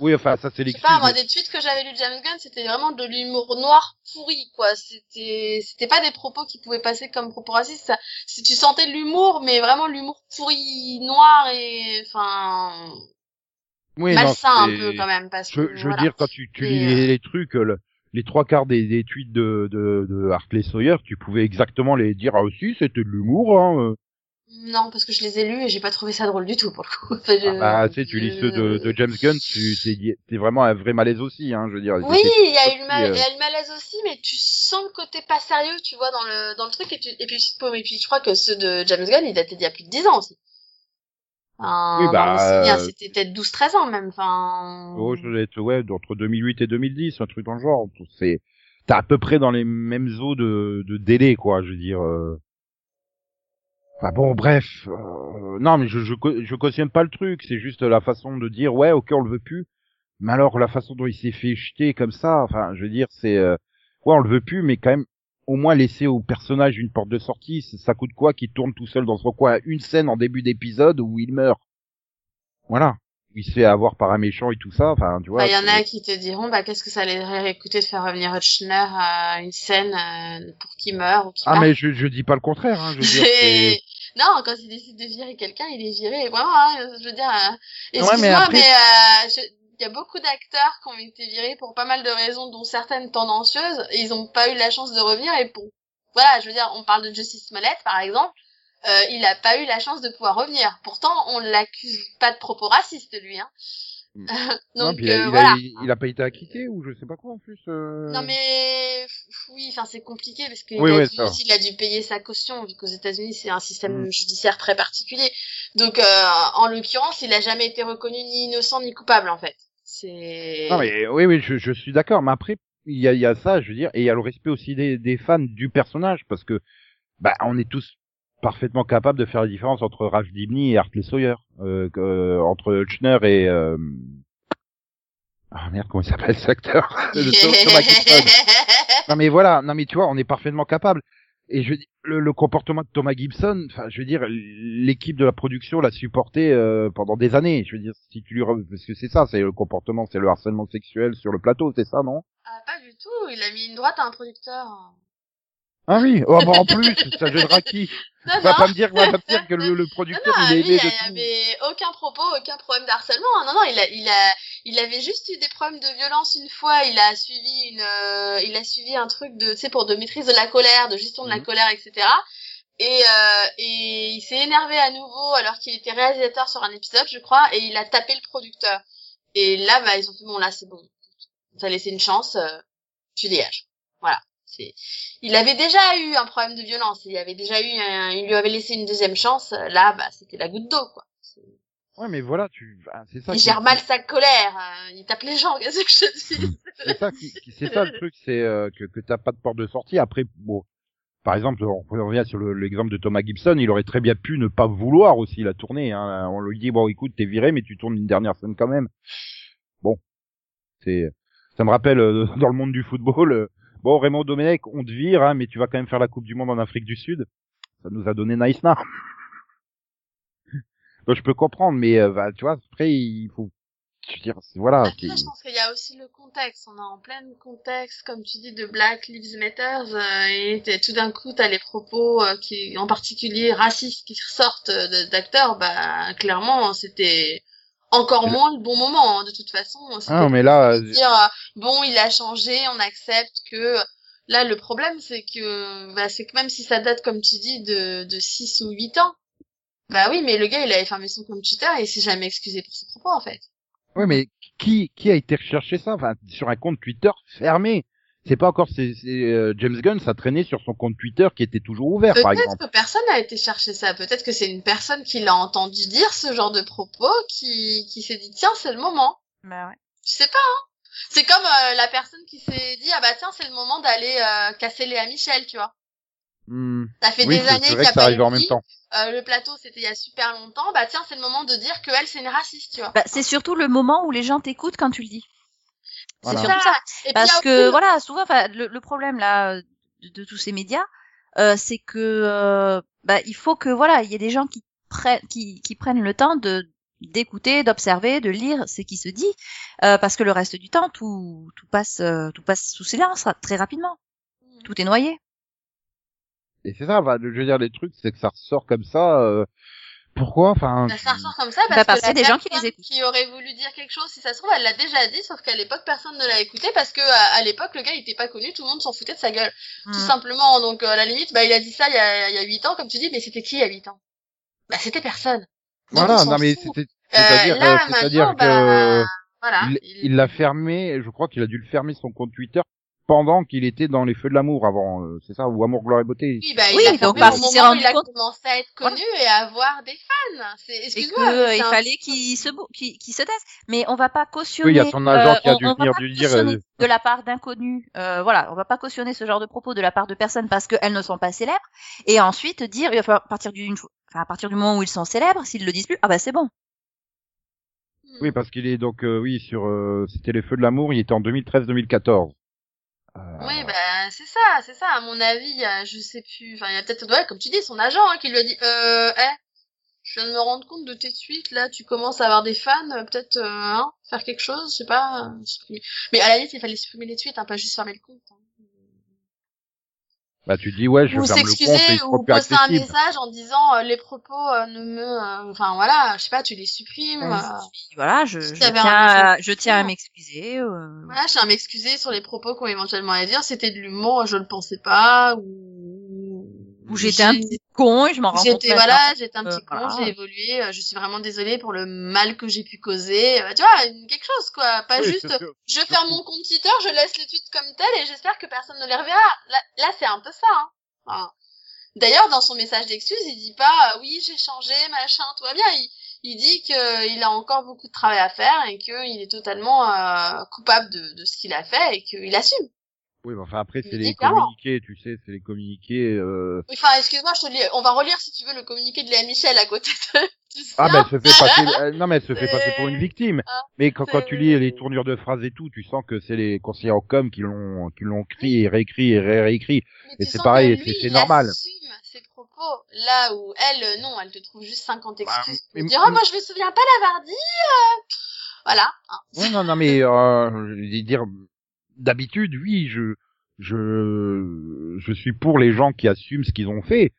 oui enfin ça c'est Je sais l'excuse pas, moi, des tweets que j'avais lu de James Gunn, c'était vraiment de l'humour noir pourri, quoi. C'était, c'était pas des propos qui pouvaient passer comme propos racistes. Si tu sentais l'humour, mais vraiment l'humour pourri, noir et, enfin, oui, non, malsain un c'est- peu quand même, parce je, que, je veux voilà. dire quand tu, tu lis euh, les, trucs le, les trois quarts des, des tweets de, de, de Hartley Sawyer, tu pouvais exactement les dire ah aussi c'était de l'humour. Hein. euh. Non, parce que je les ai lus et j'ai pas trouvé ça drôle du tout pour le coup. [LAUGHS] Enfin, je- Ah, bah, tu sais, tu lis ceux de, de James Gunn, tu t'es vraiment un vrai malaise aussi, hein, je veux dire. Oui, C'est- il y a mal, euh, il y a le malaise aussi, mais tu sens le côté pas sérieux, tu vois, dans le dans le truc. Et, tu, et puis et puis je crois que ceux de James Gunn, ils dataient d'il y a plus de 10 ans aussi. Oui, bah, euh, c'était peut-être 12-13 ans même. Enfin. Oh, je être, ouais, entre 2008 et 2010, un truc dans le genre. C'est, t'es à peu près dans les mêmes eaux de, de délai, quoi, je veux dire. euh. Enfin bon, bref. euh, non, mais je, je, je cautionne pas le truc. C'est juste la façon de dire, ouais, ok, on le veut plus. Mais alors, la façon dont il s'est fait jeter comme ça, enfin, je veux dire, c'est, euh, ouais, on le veut plus, mais quand même, au moins laisser au personnage une porte de sortie. Ça, coûte quoi qu'il tourne tout seul dans son coin? Une scène en début d'épisode où il meurt. Voilà. Il se fait avoir par un méchant et tout ça. Enfin, tu vois. Bah, il y en a qui te diront, bah, qu'est-ce que ça allait coûter de faire revenir Hutchner à une scène euh, pour qu'il meure ou qu'il Ah mais je, je dis pas le contraire, hein, je veux dire. Et- c'est- [LAUGHS] Non, quand il décide de virer quelqu'un, il est viré. Vraiment, hein, je veux dire. euh, mais Excuse-moi, mais, après- euh, je- y a beaucoup d'acteurs qui ont été virés pour pas mal de raisons, dont certaines tendancieuses, et ils n'ont pas eu la chance de revenir. Et pour voilà, je veux dire, on parle de Justice Smollett, par exemple. Euh, il a pas eu la chance de pouvoir revenir. Pourtant, on l'accuse pas de propos racistes, lui. Hein. Mm. [LAUGHS] Donc non, puis il, a, euh, il, voilà. a, il a pas été acquitté ou je sais pas quoi en plus. euh. Non mais oui, enfin c'est compliqué parce qu'il Oui, a ouais, dû il a payer sa caution vu qu'aux États-Unis c'est un système Mm. judiciaire très particulier. Donc euh, en l'occurrence, il a jamais été reconnu ni innocent ni coupable en fait. Non mais oui, oui, je, je suis d'accord. Mais après, il y a, y a ça, je veux dire, et il y a le respect aussi des, des fans du personnage parce que bah on est tous parfaitement capables de faire la différence entre Ralph Dibny et Hartley Sawyer, euh, euh, entre Hutchner et euh... ah merde comment il s'appelle cet acteur? [LAUGHS] Non mais voilà, non mais tu vois, on est parfaitement capable. Et je dis, le, le comportement de Thomas Gibson, enfin, je veux dire, l'équipe de la production l'a supporté euh, pendant des années. Je veux dire, si tu lui, parce que c'est ça, c'est le comportement, c'est le harcèlement sexuel sur le plateau, c'est ça, non? Ah, pas du tout, il a mis une droite à un producteur. Ah oui, oh, bah, en plus, ça gênera qui [LAUGHS] Non, Va non. pas me dire, va pas me dire que le, le producteur non, il aimé il de y tout. avait aucun propos, aucun problème d'harcèlement. hein. Non, non, il a, il a, il avait juste eu des problèmes de violence une fois. Il a suivi une, euh, il a suivi un truc de, tu sais, pour de maîtrise de la colère, de gestion de la Mhm. colère, etc. Et, euh, et il s'est énervé à nouveau alors qu'il était réalisateur sur un épisode, je crois, et il a tapé le producteur. Et là, bah, ils ont fait bon, là, c'est bon. Ça a laissé une chance, euh, tu dégages. Il avait déjà eu un problème de violence. Il avait déjà eu, un- il lui avait laissé une deuxième chance. Là, bah, c'était la goutte d'eau, quoi. Ouais, mais voilà, tu, bah, c'est ça. Il qui- gère mal sa colère. euh, il tape les gens, [LAUGHS] qu'est-ce que je te dis [LAUGHS] c'est ça qui, c'est ça le truc, c'est euh, que que t'as pas de porte de sortie. Après, bon, par exemple, on revient sur le- l'exemple de Thomas Gibson, il aurait très bien pu ne pas vouloir aussi la tourner. Hein. On lui dit bon, écoute, t'es viré, mais tu tournes une dernière scène quand même. Bon, c'est, ça me rappelle euh, dans le monde du football. euh, bon, Raymond Domenech, on te vire, hein, mais tu vas quand même faire la Coupe du Monde en Afrique du Sud. Ça nous a donné Naïsna. [LAUGHS] Donc je peux comprendre, mais euh, bah, tu vois, après il faut, je veux dire, voilà. Après, je pense qu'il y a aussi le contexte. On est en plein contexte, comme tu dis, de Black Lives Matter. euh, et tout d'un coup, t'as les propos euh, qui, en particulier racistes, qui ressortent euh, d'acteurs. Bah, clairement, c'était encore moins le bon moment. hein, de toute façon, Ah, mais là, dire euh, bon, il a changé, on accepte que. Là, le problème, c'est que, bah, c'est que même si ça date, comme tu dis, de, de 6 ou 8 ans, bah oui, mais le gars, il avait fermé son compte Twitter et il s'est jamais excusé pour ses propos, en fait. Oui, mais qui qui a été recherché ça? Enfin, sur un compte Twitter fermé C'est pas encore c'est, c'est, euh, James Gunn, ça traînait sur son compte Twitter qui était toujours ouvert, par Peut-être exemple. que personne n'a été chercher ça. Peut-être que c'est une personne qui l'a entendu dire ce genre de propos qui, qui s'est dit tiens c'est le moment. Bah ouais. Je sais pas. Hein. C'est comme euh, la personne qui s'est dit ah bah tiens c'est le moment d'aller euh, casser Léa Michel tu vois. Hmm. Ça fait Oui, des années qu'il n'y a pas en même temps. Euh, le plateau c'était il y a super longtemps. Bah tiens c'est le moment de dire que elle c'est une raciste tu vois. Bah, c'est surtout le moment où les gens t'écoutent quand tu le dis. Voilà. C'est surtout ça. Et Parce que le- voilà, souvent, enfin, le, le problème là euh, de, de tous ces médias, euh, c'est que euh, bah, il faut que voilà, il y ait des gens qui prennent qui, qui prennent le temps de d'écouter, d'observer, de lire ce qui se dit, euh, parce que le reste du temps, tout tout passe euh, tout passe sous silence ra- très rapidement. Tout est noyé. Et c'est ça, bah, je veux dire, les trucs, c'est que ça ressort comme ça. euh, pourquoi? Enfin, Bah, ça ressort comme ça parce Bah, parce que qu'il y a la des gens qui les écoutent. qui aurait voulu dire quelque chose, si ça se trouve, elle l'a déjà dit, sauf qu'à l'époque, personne ne l'a écouté parce que à, à l'époque, le gars, il était pas connu, tout le monde s'en foutait de sa gueule. Tout Hmm. simplement. Donc, euh, à la limite, bah, il a dit ça il y a, il y a 8 ans, comme tu dis, mais c'était qui il y a 8 ans? Bah, c'était personne. Donc, voilà, non mais c'était, Euh, c'est-à-dire, euh, c'est-à-dire que bah, voilà. il, il l'a fermé. Je crois qu'il a dû le fermer son compte Twitter pendant qu'il était dans les feux de l'amour avant. euh, c'est ça ou Amour, gloire et beauté. Oui, bah, Oui, il a donc, fermé parce au qu'il s'est moment rendu il a compte- commencé à être connu et à avoir des fans. C'est, et excuse-moi. euh, il un- fallait qu'il se qu'il qu'il se taise. Mais on va pas cautionner. Oui, il y a son agent euh, qui a dû va venir lui dire, euh, de la part d'inconnus. Euh, voilà, on va pas cautionner ce genre de propos de la part de personnes parce qu'elles ne sont pas célèbres. Et ensuite dire, enfin, à partir du, enfin, à partir du moment où ils sont célèbres, s'ils le disent plus, ah bah c'est bon. Oui, parce qu'il est donc euh, oui sur euh, c'était les feux de l'amour. Il était en 2013-2014. Euh, Oui, bah, c'est ça, c'est ça. À mon avis, je sais plus, enfin, il y a peut-être, comme tu dis, son agent, hein, qui lui a dit, euh, eh, je viens de me rendre compte de tes tweets, là, tu commences à avoir des fans, euh, peut-être, euh, hein, faire quelque chose, je sais pas, supprimer. Mais à la limite, il fallait supprimer les tweets, hein, pas juste fermer le compte. hein. Bah tu dis ouais, je ou ferme le compte et ou plus poster un message en disant euh, les propos euh, ne me euh, enfin voilà je sais pas tu les supprimes Euh, euh, Voilà, je, Si je tiens, à, je tiens à m'excuser. euh, voilà je tiens à m'excuser sur les propos qu'on éventuellement à dire c'était de l'humour je le pensais pas ou Où j'étais un petit con et je m'en rends compte. J'étais voilà, j'étais un Euh, petit con, voilà. j'ai évolué, euh, je suis vraiment désolée pour le mal que j'ai pu causer. euh, tu vois, une- quelque chose quoi, pas Oui, juste je ferme mon compte Twitter, je laisse les tweets comme tels et j'espère que personne ne les reverra. Là, là c'est un peu ça. Hein. Enfin, D'ailleurs, dans son message d'excuse, il dit pas euh, oui j'ai changé, machin, tout va bien. Il, il dit qu'il a encore beaucoup de travail à faire et qu'il est totalement euh, coupable de, de ce qu'il a fait et qu'il assume. Oui, mais enfin après c'est les communiqués, tu sais, c'est les communiqués. Euh... Enfin, excuse-moi, je te lis. On va relire si tu veux le communiqué de Léa Michel à côté de. Ah ben elle se fait passer, non mais elle se fait passer pour une victime. Ah, Mais quand, quand tu lis les tournures de phrases et tout, tu sens que c'est les conseillers en com qui l'ont qui l'ont écrit et réécrit et ré- réécrit. Et c'est pareil, c'est- normal. assume ses propos. Là où elle, euh, non, elle te trouve juste 50 excuses Bah, mais- dire, oh, moi, je me souviens pas l'avoir dit, euh... Voilà. hein. Non non non mais euh, je vais dire d'habitude oui je je je suis pour les gens qui assument ce qu'ils ont fait.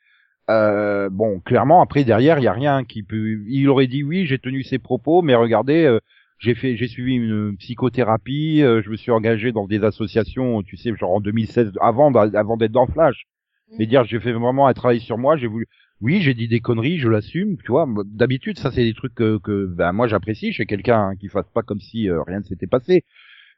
Euh, bon clairement après derrière il y a rien qui peut. Il aurait dit oui j'ai tenu ses propos mais regardez euh, j'ai fait j'ai suivi une psychothérapie euh, je me suis engagé dans des associations tu sais genre en 2016 avant d'être dans Flash et dire j'ai fait vraiment un travail sur moi j'ai voulu oui j'ai dit des conneries je l'assume tu vois d'habitude ça c'est des trucs que, que ben moi j'apprécie chez quelqu'un hein, qui fasse pas comme si euh, rien ne s'était passé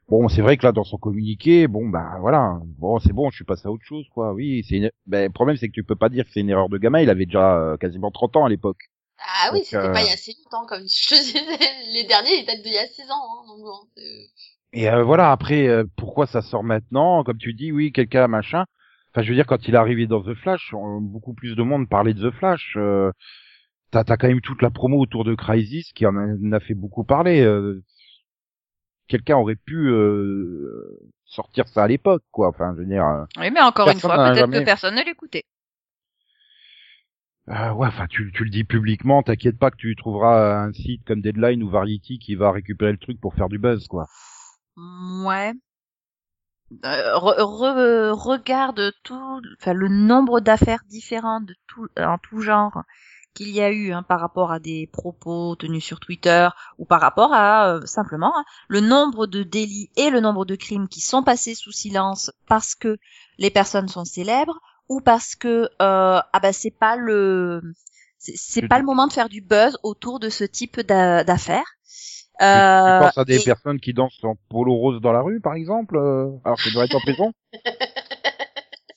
bon c'est vrai que là dans son communiqué bon bah voilà bon c'est bon je suis passé à autre chose quoi oui c'est une... ben, le problème c'est que tu peux pas dire que c'est une erreur de gamin il avait déjà euh, quasiment 30 ans à l'époque Ah oui, c'était euh, pas il y a assez longtemps, comme je te disais. [LAUGHS] Les derniers, ils datent d'il y a 6 ans, hein, donc bon, c'est- Et euh, voilà, après, euh, pourquoi ça sort maintenant? Comme tu dis, oui, quelqu'un machin. Enfin, je veux dire, quand il est arrivé dans The Flash, on- beaucoup plus de monde parlait de The Flash. Euh, T'as as quand même toute la promo autour de Crisis qui en a, en a fait beaucoup parler. Quelqu'un aurait pu euh, sortir ça à l'époque, quoi. Enfin, je veux dire. euh, Oui, mais encore une fois, peut-être jamais- que personne ne l'écoutait. euh, ouais, enfin, tu, tu le dis publiquement. T'inquiète pas que tu trouveras un site comme Deadline ou Variety qui va récupérer le truc pour faire du buzz, quoi. Ouais. Euh, re- re- regarde tout, enfin le nombre d'affaires différentes de tout, en tout genre qu'il y a eu hein, par rapport à des propos tenus sur Twitter ou par rapport à euh, simplement hein, le nombre de délits et le nombre de crimes qui sont passés sous silence parce que les personnes sont célèbres ou parce que euh, ah bah c'est pas le c'est- pas le moment de faire du buzz autour de ce type d'a- d'affaires. Euh, tu penses à des et- personnes qui dansent en polo rose dans la rue, par exemple euh, Alors qu'elles doivent être en prison? [LAUGHS]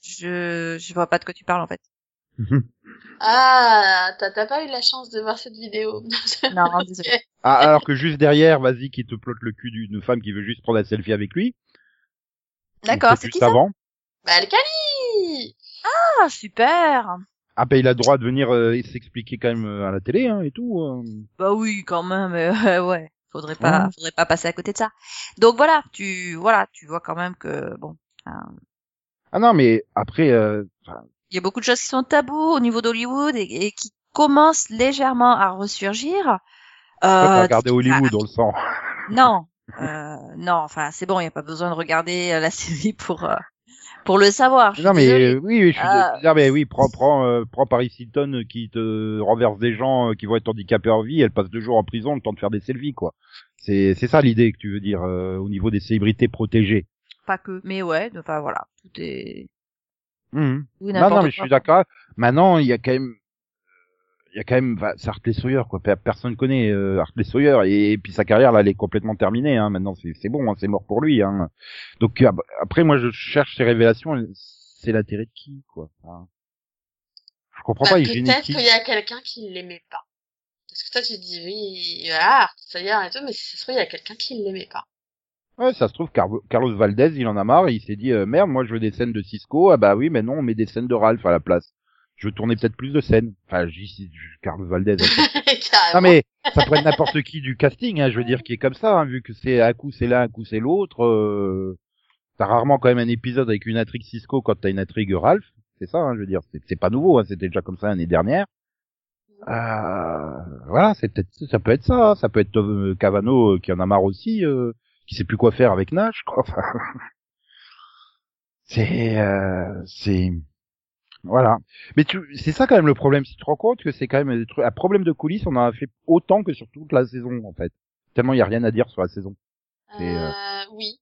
Je je vois pas de quoi tu parles en fait. [LAUGHS] Ah, t'as t'as pas eu la chance de voir cette vidéo. [LAUGHS] Non, désolé. Ah, alors que juste derrière, vas-y, qui te plotte le cul d'une femme qui veut juste prendre un selfie avec lui. D'accord, c'est juste qui ça? avant. bah, Alcali Ah, super. Ah ben il a le droit de venir euh, s'expliquer quand même euh, à la télé hein, et tout. euh. Bah oui, quand même. euh, [LAUGHS] ouais. Faudrait pas, Ouais. faudrait pas passer à côté de ça. Donc voilà, tu, voilà, tu vois quand même que bon, hein, Ah non mais après, euh, enfin, il y a beaucoup de choses qui sont tabous au niveau d'Hollywood et, et qui commencent légèrement à ressurgir. Euh, tu- Hollywood, on le sent. [LAUGHS] Non, euh, non, enfin c'est bon, il n'y a pas besoin de regarder euh, la [LAUGHS] série pour euh, pour le savoir. Je Non mais euh, oui, oui, je suis Ah. non, mais oui, prends prends euh, prends Paris Hilton euh, qui te renverse des gens euh, qui vont être handicapés en vie, elle passe deux jours en prison le temps de faire des selfies quoi. C'est c'est ça l'idée que tu veux dire euh, au niveau des célébrités protégées. Pas que, mais ouais. Enfin voilà, tout est. Oui, Non non mais je suis d'accord. Maintenant, il y a quand même il y a quand même bah, c'est Hartley Sawyer quoi. Per- Personne connaît euh, Hartley Sawyer et, puis sa carrière là elle est complètement terminée hein. Maintenant c'est bon, hein, c'est mort pour lui hein. Donc euh, après moi je cherche ces révélations, c'est l'intérêt de qui quoi. Enfin, je comprends Bah, pas, peut-être qui qu'il y a quelqu'un qui l'aimait pas. Parce que toi, tu te dis, oui, voilà, ça y est, et tout, mais si ça se trouve, il y a quelqu'un qui l'aimait pas. Ouais, ça se trouve, Car- Carlos Valdez, il en a marre, et il s'est dit, euh, merde, moi je veux des scènes de Cisco, ah bah oui, mais non, on met des scènes de Ralph à la place. Je veux tourner peut-être plus de scènes. Enfin, j'y suis Carlos Valdez. [LAUGHS] Carrément. non mais, ça pourrait être n'importe qui du casting, hein, je veux dire, qui est comme ça, hein, vu que c'est un coup c'est l'un, un coup c'est l'autre. Euh... T'as rarement quand même un épisode avec une intrigue Cisco quand t'as une intrigue Ralph. C'est ça, hein, je veux dire, c'est- c'est pas nouveau, hein, c'était déjà comme ça l'année dernière. Euh, voilà, c'est peut-être, ça peut être ça, hein. ça peut être euh, Cavano euh, qui en a marre aussi, euh, qui sait plus quoi faire avec Nash, quoi. Enfin, [LAUGHS] c'est, euh, c'est, voilà. Mais tu, c'est ça quand même le problème. Si tu te rends compte que c'est quand même des trucs- un problème de coulisses, on en a fait autant que sur toute la saison en fait. Tellement il y a rien à dire sur la saison. Et, euh, Euh, oui.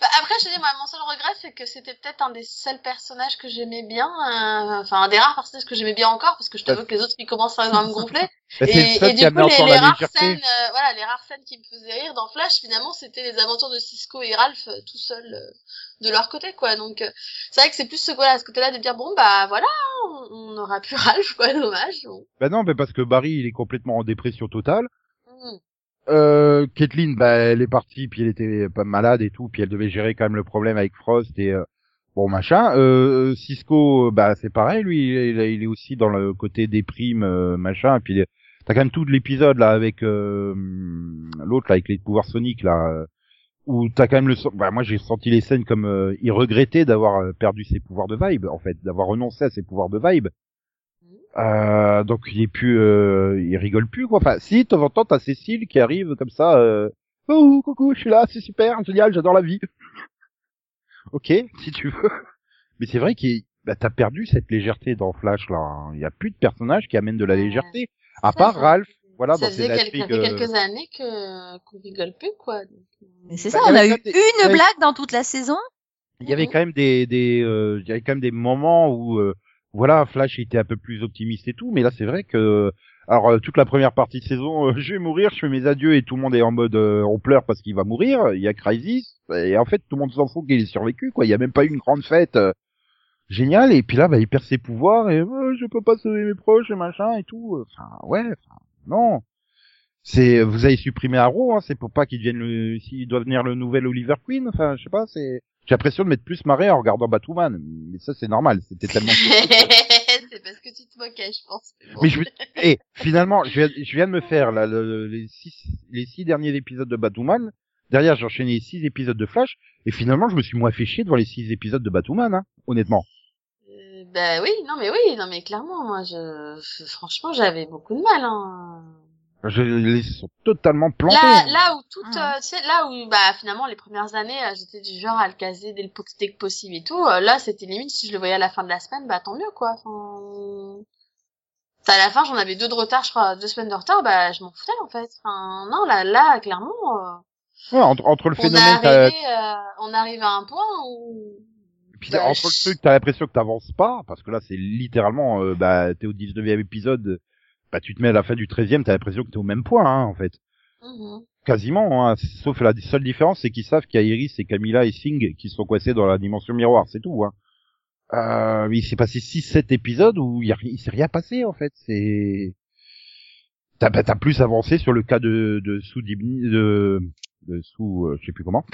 Bah, après, je te dis, moi, mon seul regret, c'est que c'était peut-être un des seuls personnages que j'aimais bien, euh, enfin, un des rares personnages que j'aimais bien encore, parce que je t'avoue que les autres, ils commencent à me gonfler. [LAUGHS] Bah, Et, et du coup, les, les rares légèreté. scènes, euh, voilà, les rares scènes qui me faisaient rire dans Flash, finalement, c'était les aventures de Cisco et Ralph euh, tout seuls euh, de leur côté, quoi. Donc, euh, c'est vrai que c'est plus ce, voilà, ce côté-là de dire, bon, bah, voilà, on, on aura plus Ralph, quoi, [LAUGHS] dommage. Bon. Bah non, mais parce que Barry il est complètement en dépression totale. Mm. Euh, Caitlyn, bah elle est partie, puis elle était pas malade et tout, puis elle devait gérer quand même le problème avec Frost et euh, bon machin. Euh, Cisco, bah c'est pareil, lui, il, est- aussi dans le côté déprime euh, machin. Et puis t'as quand même tout l'épisode là avec euh, l'autre là avec les pouvoirs soniques là, euh, où t'as quand même le, bah moi j'ai senti les scènes comme euh, il regrettait d'avoir euh, perdu ses pouvoirs de vibe en fait, d'avoir renoncé à ses pouvoirs de vibe. Euh, donc il est plus, euh, il rigole plus quoi. Enfin, si de temps en temps t'as Cécile qui arrive comme ça. Euh, oh coucou, je suis là, c'est super, génial, j'adore la vie. [LAUGHS] ok, si tu veux. Mais c'est vrai qu'il, bah, t'as perdu cette légèreté dans Flash là. hein. Il y a plus de personnages qui amènent de la Ouais. légèreté. À Ça, part Ralph, voilà, ça dans ses faisait quelques, ça fait euh, quelques années que, qu'on rigole plus, quoi. Mais c'est Bah, ça, on a eu des- une blague dans toute la saison. Il y avait quand même des, des, euh, il y avait quand même des moments où, euh, voilà, Flash était un peu plus optimiste et tout, mais là c'est vrai que, alors euh, toute la première partie de saison, euh, [LAUGHS] je vais mourir, je fais mes adieux et tout le monde est en mode, euh, on pleure parce qu'il va mourir. Il y a Crisis et en fait tout le monde s'en fout qu'il ait survécu, quoi. Il y a même pas eu une grande fête euh, géniale et puis là, bah, il perd ses pouvoirs et euh, je peux pas sauver mes proches et machin et tout. Enfin, ouais, enfin, non. C'est, vous avez supprimé Arrow, hein, c'est pour pas qu'il devienne le, s'il doit devenir le nouvel Oliver Queen. Enfin, je sais pas, c'est. J'ai l'impression de m'être plus marré en regardant Batwoman, mais ça c'est normal, c'était tellement. [LAUGHS] c'est parce que tu te moquais, je pense. bon. mais je, et finalement, je viens, je viens de me faire là, le- les six, les six derniers épisodes de Batwoman. Derrière, j'ai enchaîné les six épisodes de Flash, et finalement, je me suis moins fait chier devant les six épisodes de Batwoman, hein, honnêtement. Euh, bah oui, non mais oui, non mais clairement, moi je, franchement, j'avais beaucoup de mal. Hein. Je les sont totalement plantés. Là, là où tout, Ah. euh, tu sais, là où bah finalement les premières années, euh, j'étais du genre à le caser dès le dès que possible et tout. euh, là, c'était limite si je le voyais à la fin de la semaine, bah tant mieux quoi. Enfin, à la fin, j'en avais deux de retard, je crois, deux semaines de retard, bah je m'en foutais en fait. Enfin, non, là, là, clairement, euh, Ouais, entre, entre le on phénomène, arrivé, euh, on arrive à un point où Puis Bah, entre le truc, t'as l'impression que t'avances pas, parce que là, c'est littéralement, euh, bah, t'es au 19e épisode, bah, tu te mets à la fin du 13e, t'as l'impression que t'es au même point, hein, en fait. Mhm. Quasiment, hein. Sauf la seule différence, c'est qu'ils savent qu'il y a Iris et Camilla et Singh qui sont coincés dans la dimension miroir, c'est tout, hein. Euh, il s'est passé 6-7 épisodes où il, il s'est rien passé, en fait. C'est, t'as, bah, t'as plus avancé sur le cas de, de sous de, de sous, euh, je sais plus comment,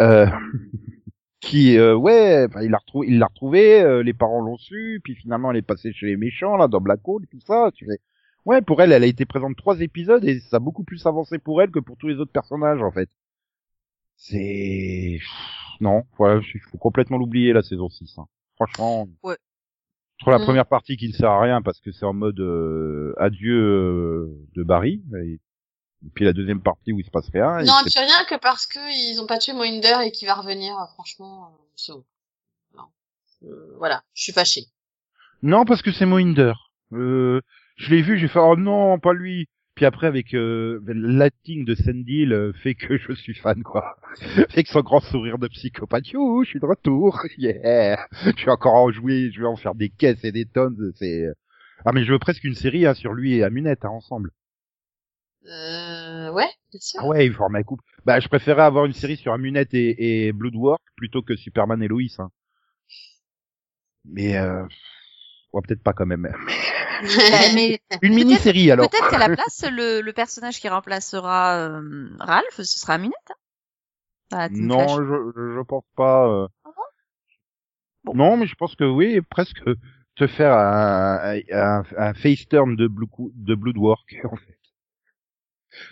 euh, [LAUGHS] qui, euh, ouais, il l'a retrouvé, il l'a retrouvé, euh, les parents l'ont su, puis finalement elle est passée chez les méchants, là, dans Black Hole et tout ça, tu fais, ouais, pour elle, elle a été présente trois épisodes et ça a beaucoup plus avancé pour elle que pour tous les autres personnages, en fait. C'est, non, voilà, il faut complètement l'oublier, la saison 6, hein. Franchement. Ouais. Entre la Mm. première partie qui ne sert à rien parce que c'est en mode euh, adieu euh, de Barry, et, et puis la deuxième partie où il se passe rien. Non, et puis rien que parce que ils ont pas tué Mohinder et qu'il va revenir, euh, franchement, euh, c'est bon. Non. Euh, voilà, je suis fâchée. Non, parce que c'est Mohinder. Euh, je l'ai vu, j'ai fait oh non, pas lui. Puis après avec euh, l'acting de Sandil euh, fait que je suis fan quoi. [LAUGHS] fait que son grand sourire de psychopathe, Youhou, je suis de retour, [LAUGHS] yeah. Je suis encore en jouer, je vais en faire des caisses et des tonnes. C'est ah mais je veux presque une série hein, sur lui et Amunette hein, ensemble. Euh, ouais, bien sûr. Ah ouais, il forme un couple. Bah je préférais avoir une série sur Amunette et, et Bloodwork plutôt que Superman et Lois. Hein. Mais euh, ouais, peut-être pas quand même. Bah, mais [LAUGHS] Une mini-série alors. peut-être qu'à la [LAUGHS] place, le, le personnage qui remplacera euh, Ralph, ce sera Aminette. Hein? Ah, Team Non, Flash. je, je pense pas. euh. Ah bon? Bon. Non, mais je pense que oui, presque te faire un, un, un face turn de, Blue, de Bloodwork, [LAUGHS] en fait.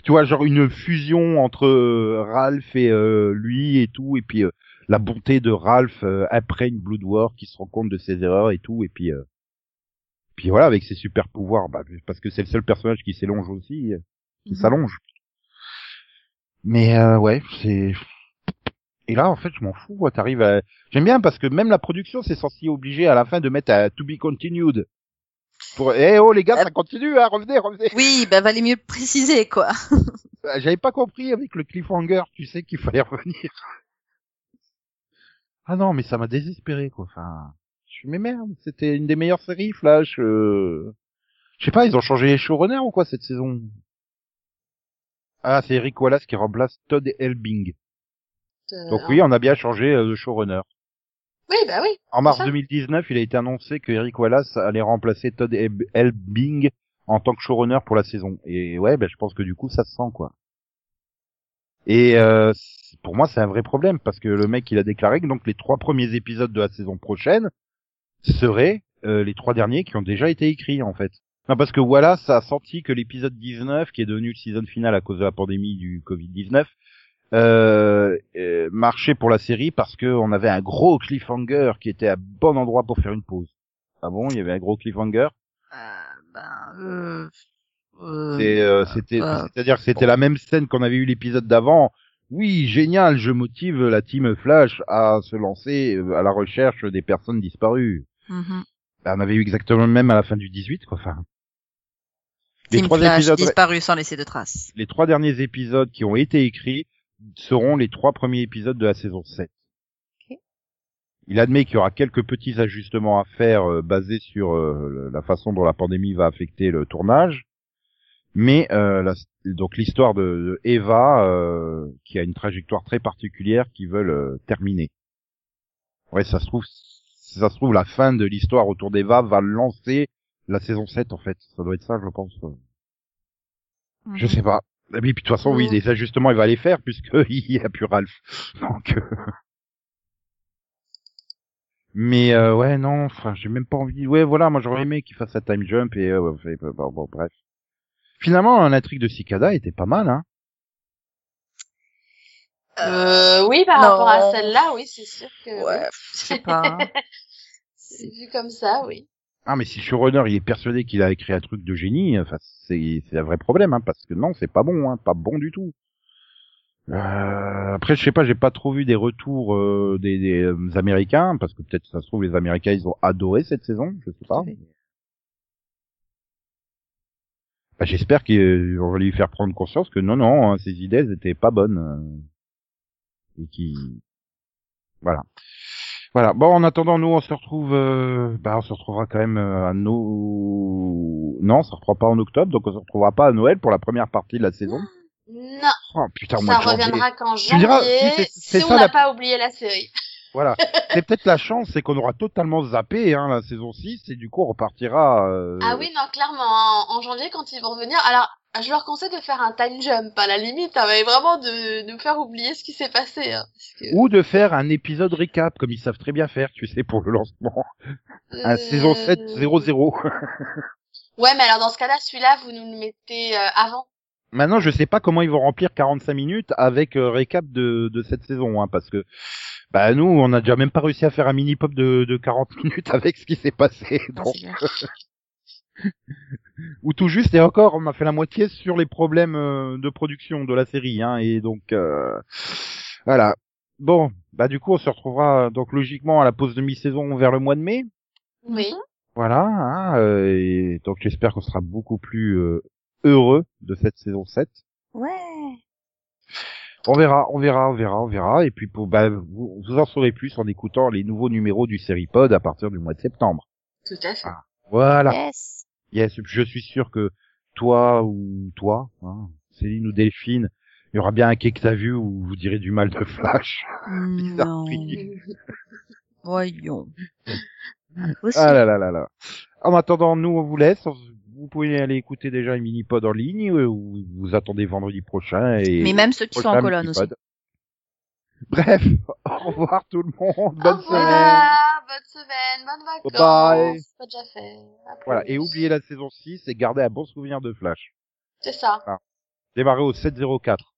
Tu vois, genre une fusion entre euh, Ralph et euh, lui et tout, et puis euh, la bonté de Ralph euh, après une Bloodwork qui se rend compte de ses erreurs et tout, et puis euh, puis voilà, avec ses super pouvoirs, bah, parce que c'est le seul personnage qui s'élonge aussi, euh, qui Mhm. s'allonge. Mais euh, ouais, c'est et là en fait je m'en fous. quoi. T'arrives à j'aime bien parce que même la production c'est censé obliger à la fin de mettre à to be continued. Pour eh oh les gars Euh, ça continue hein, revenez revenez. Oui, bah valait mieux préciser quoi. [LAUGHS] Euh, J'avais pas compris avec le cliffhanger, tu sais qu'il fallait [LAUGHS] revenir. Ah non mais ça m'a désespéré quoi. Enfin, je suis mais merde, c'était une des meilleures séries Flash. Euh... Je sais pas, ils ont changé les showrunners ou quoi cette saison? Ah c'est Eric Wallace qui remplace Todd Elbing. Euh, Donc oui, on a bien changé euh, de showrunner. Oui, bah oui. En mars ça. 2019, il a été annoncé que Eric Wallace allait remplacer Todd Elbing en tant que showrunner pour la saison. Et ouais, ben je pense que du coup, ça se sent quoi. Et euh, pour moi, c'est un vrai problème parce que le mec, il a déclaré que donc les trois premiers épisodes de la saison prochaine seraient euh, les trois derniers qui ont déjà été écrits en fait. Non, parce que Wallace a senti que l'épisode 19, qui est devenu le season final à cause de la pandémie du Covid-19, euh, euh, marchait pour la série parce que on avait un gros cliffhanger qui était à bon endroit pour faire une pause. Ah bon, il y avait un gros cliffhanger? Euh, ben, euh, euh, C'est, euh, c'était, c'est-à-dire que c'était la même scène qu'on avait eu l'épisode d'avant. Oui, génial, je motive la team Flash à se lancer à la recherche des personnes disparues. Ben, on avait eu exactement le même à la fin du 18, quoi. Enfin, les Team trois Flash épisodes, disparu sans laisser de traces. les trois derniers épisodes qui ont été écrits seront les trois premiers épisodes de la saison 7. Ok. Il admet qu'il y aura quelques petits ajustements à faire euh, basés sur euh, la façon dont la pandémie va affecter le tournage, mais euh, la- donc l'histoire de, de Eva, euh, qui a une trajectoire très particulière, qui veulent euh, terminer. Ouais, ça se trouve, ça se trouve la fin de l'histoire autour d'Eva va lancer la saison 7 en fait. Ça doit être ça, je pense. Je sais pas. Et puis, de toute façon, oui, des ajustements, il va les faire puisque [LAUGHS] il a plus Ralph. Donc, euh, mais euh, ouais, non, enfin, j'ai même pas envie. Ouais, voilà, moi j'aurais aimé qu'il fasse un time jump et euh, ouais, bon, bon, bref. Finalement, l'intrigue de Cicada était pas mal, hein. Euh, oui, par non. rapport à celle-là, oui, c'est sûr que. Ouais, je sais pas. hein. [LAUGHS] C'est vu comme ça, oui. Ah, mais si le showrunner il est persuadé qu'il a écrit un truc de génie, enfin, c'est c'est un vrai problème, hein, parce que non, c'est pas bon, hein, pas bon du tout. Euh, après, je sais pas, j'ai pas trop vu des retours euh, des, des euh, Américains, parce que peut-être ça se trouve les Américains ils ont adoré cette saison, je sais pas. Oui. Bah, J'espère qu'on va lui faire prendre conscience que non, non, hein, ses idées elles étaient pas bonnes euh, et qui, voilà. Voilà. Bon, en attendant, nous, on se retrouve, euh, bah, on se retrouvera quand même euh, à nos, non, on se retrouvera pas en octobre, donc on se retrouvera pas à Noël pour la première partie de la saison. Non, Oh putain, ça janvier. reviendra qu'en Tu diras, janvier, si, c'est- c'est si ça on la- n'a pas oublié la série. Voilà. C'est peut-être la chance, c'est qu'on aura totalement zappé hein, la saison 6 et du coup on repartira. euh, Ah oui, non, clairement, en, en janvier, quand ils vont revenir, alors, je leur conseille de faire un time jump, à la limite, hein, mais vraiment de, nous faire oublier ce qui s'est passé. Hein, que, Ou de faire un épisode récap, comme ils savent très bien faire, tu sais, pour le lancement. Un euh, saison 7 0-0. Ouais, mais alors dans ce cas-là, celui-là, vous nous le mettez euh, avant. Maintenant, je sais pas comment ils vont remplir 45 minutes avec euh, récap de, de cette saison, hein, parce que bah nous, on a déjà même pas réussi à faire un mini pop de, de 40 [LAUGHS] minutes avec ce qui s'est passé. Non, Donc, [LAUGHS] ou tout juste et encore, on a fait la moitié sur les problèmes euh, de production de la série, hein, et donc euh, voilà. Bon, bah du coup, on se retrouvera donc logiquement à la pause de mi-saison vers le mois de mai. Oui. Voilà, hein, euh, et donc j'espère qu'on sera beaucoup plus euh, heureux de cette saison 7. Ouais. On verra, on verra, on verra, on verra. Et puis pour, bah, vous, vous en saurez plus en écoutant les nouveaux numéros du Seripod à partir du mois de septembre. Tout à fait. Ah. Voilà. Yes. Yes, je suis sûr que toi ou toi, hein, Céline ou Delphine, il y aura bien un quai que t'as vu où vous direz du mal de Flash. [LAUGHS] Bizarre Non. Voyons. Ah là là là là. En attendant, nous on vous laisse. Vous pouvez aller écouter déjà les mini-pods en ligne euh, ou vous attendez vendredi prochain et Mais même ceux qui sont en colonne aussi. mini-pod. Bref, [LAUGHS] au revoir tout le monde. Au Bonne semaine. revoir, bonne semaine, bonnes vacances. Bye. C'est pas déjà fait. Voilà, et oubliez la saison 6 et gardez un bon souvenir de Flash. C'est ça. Démarrez au 704.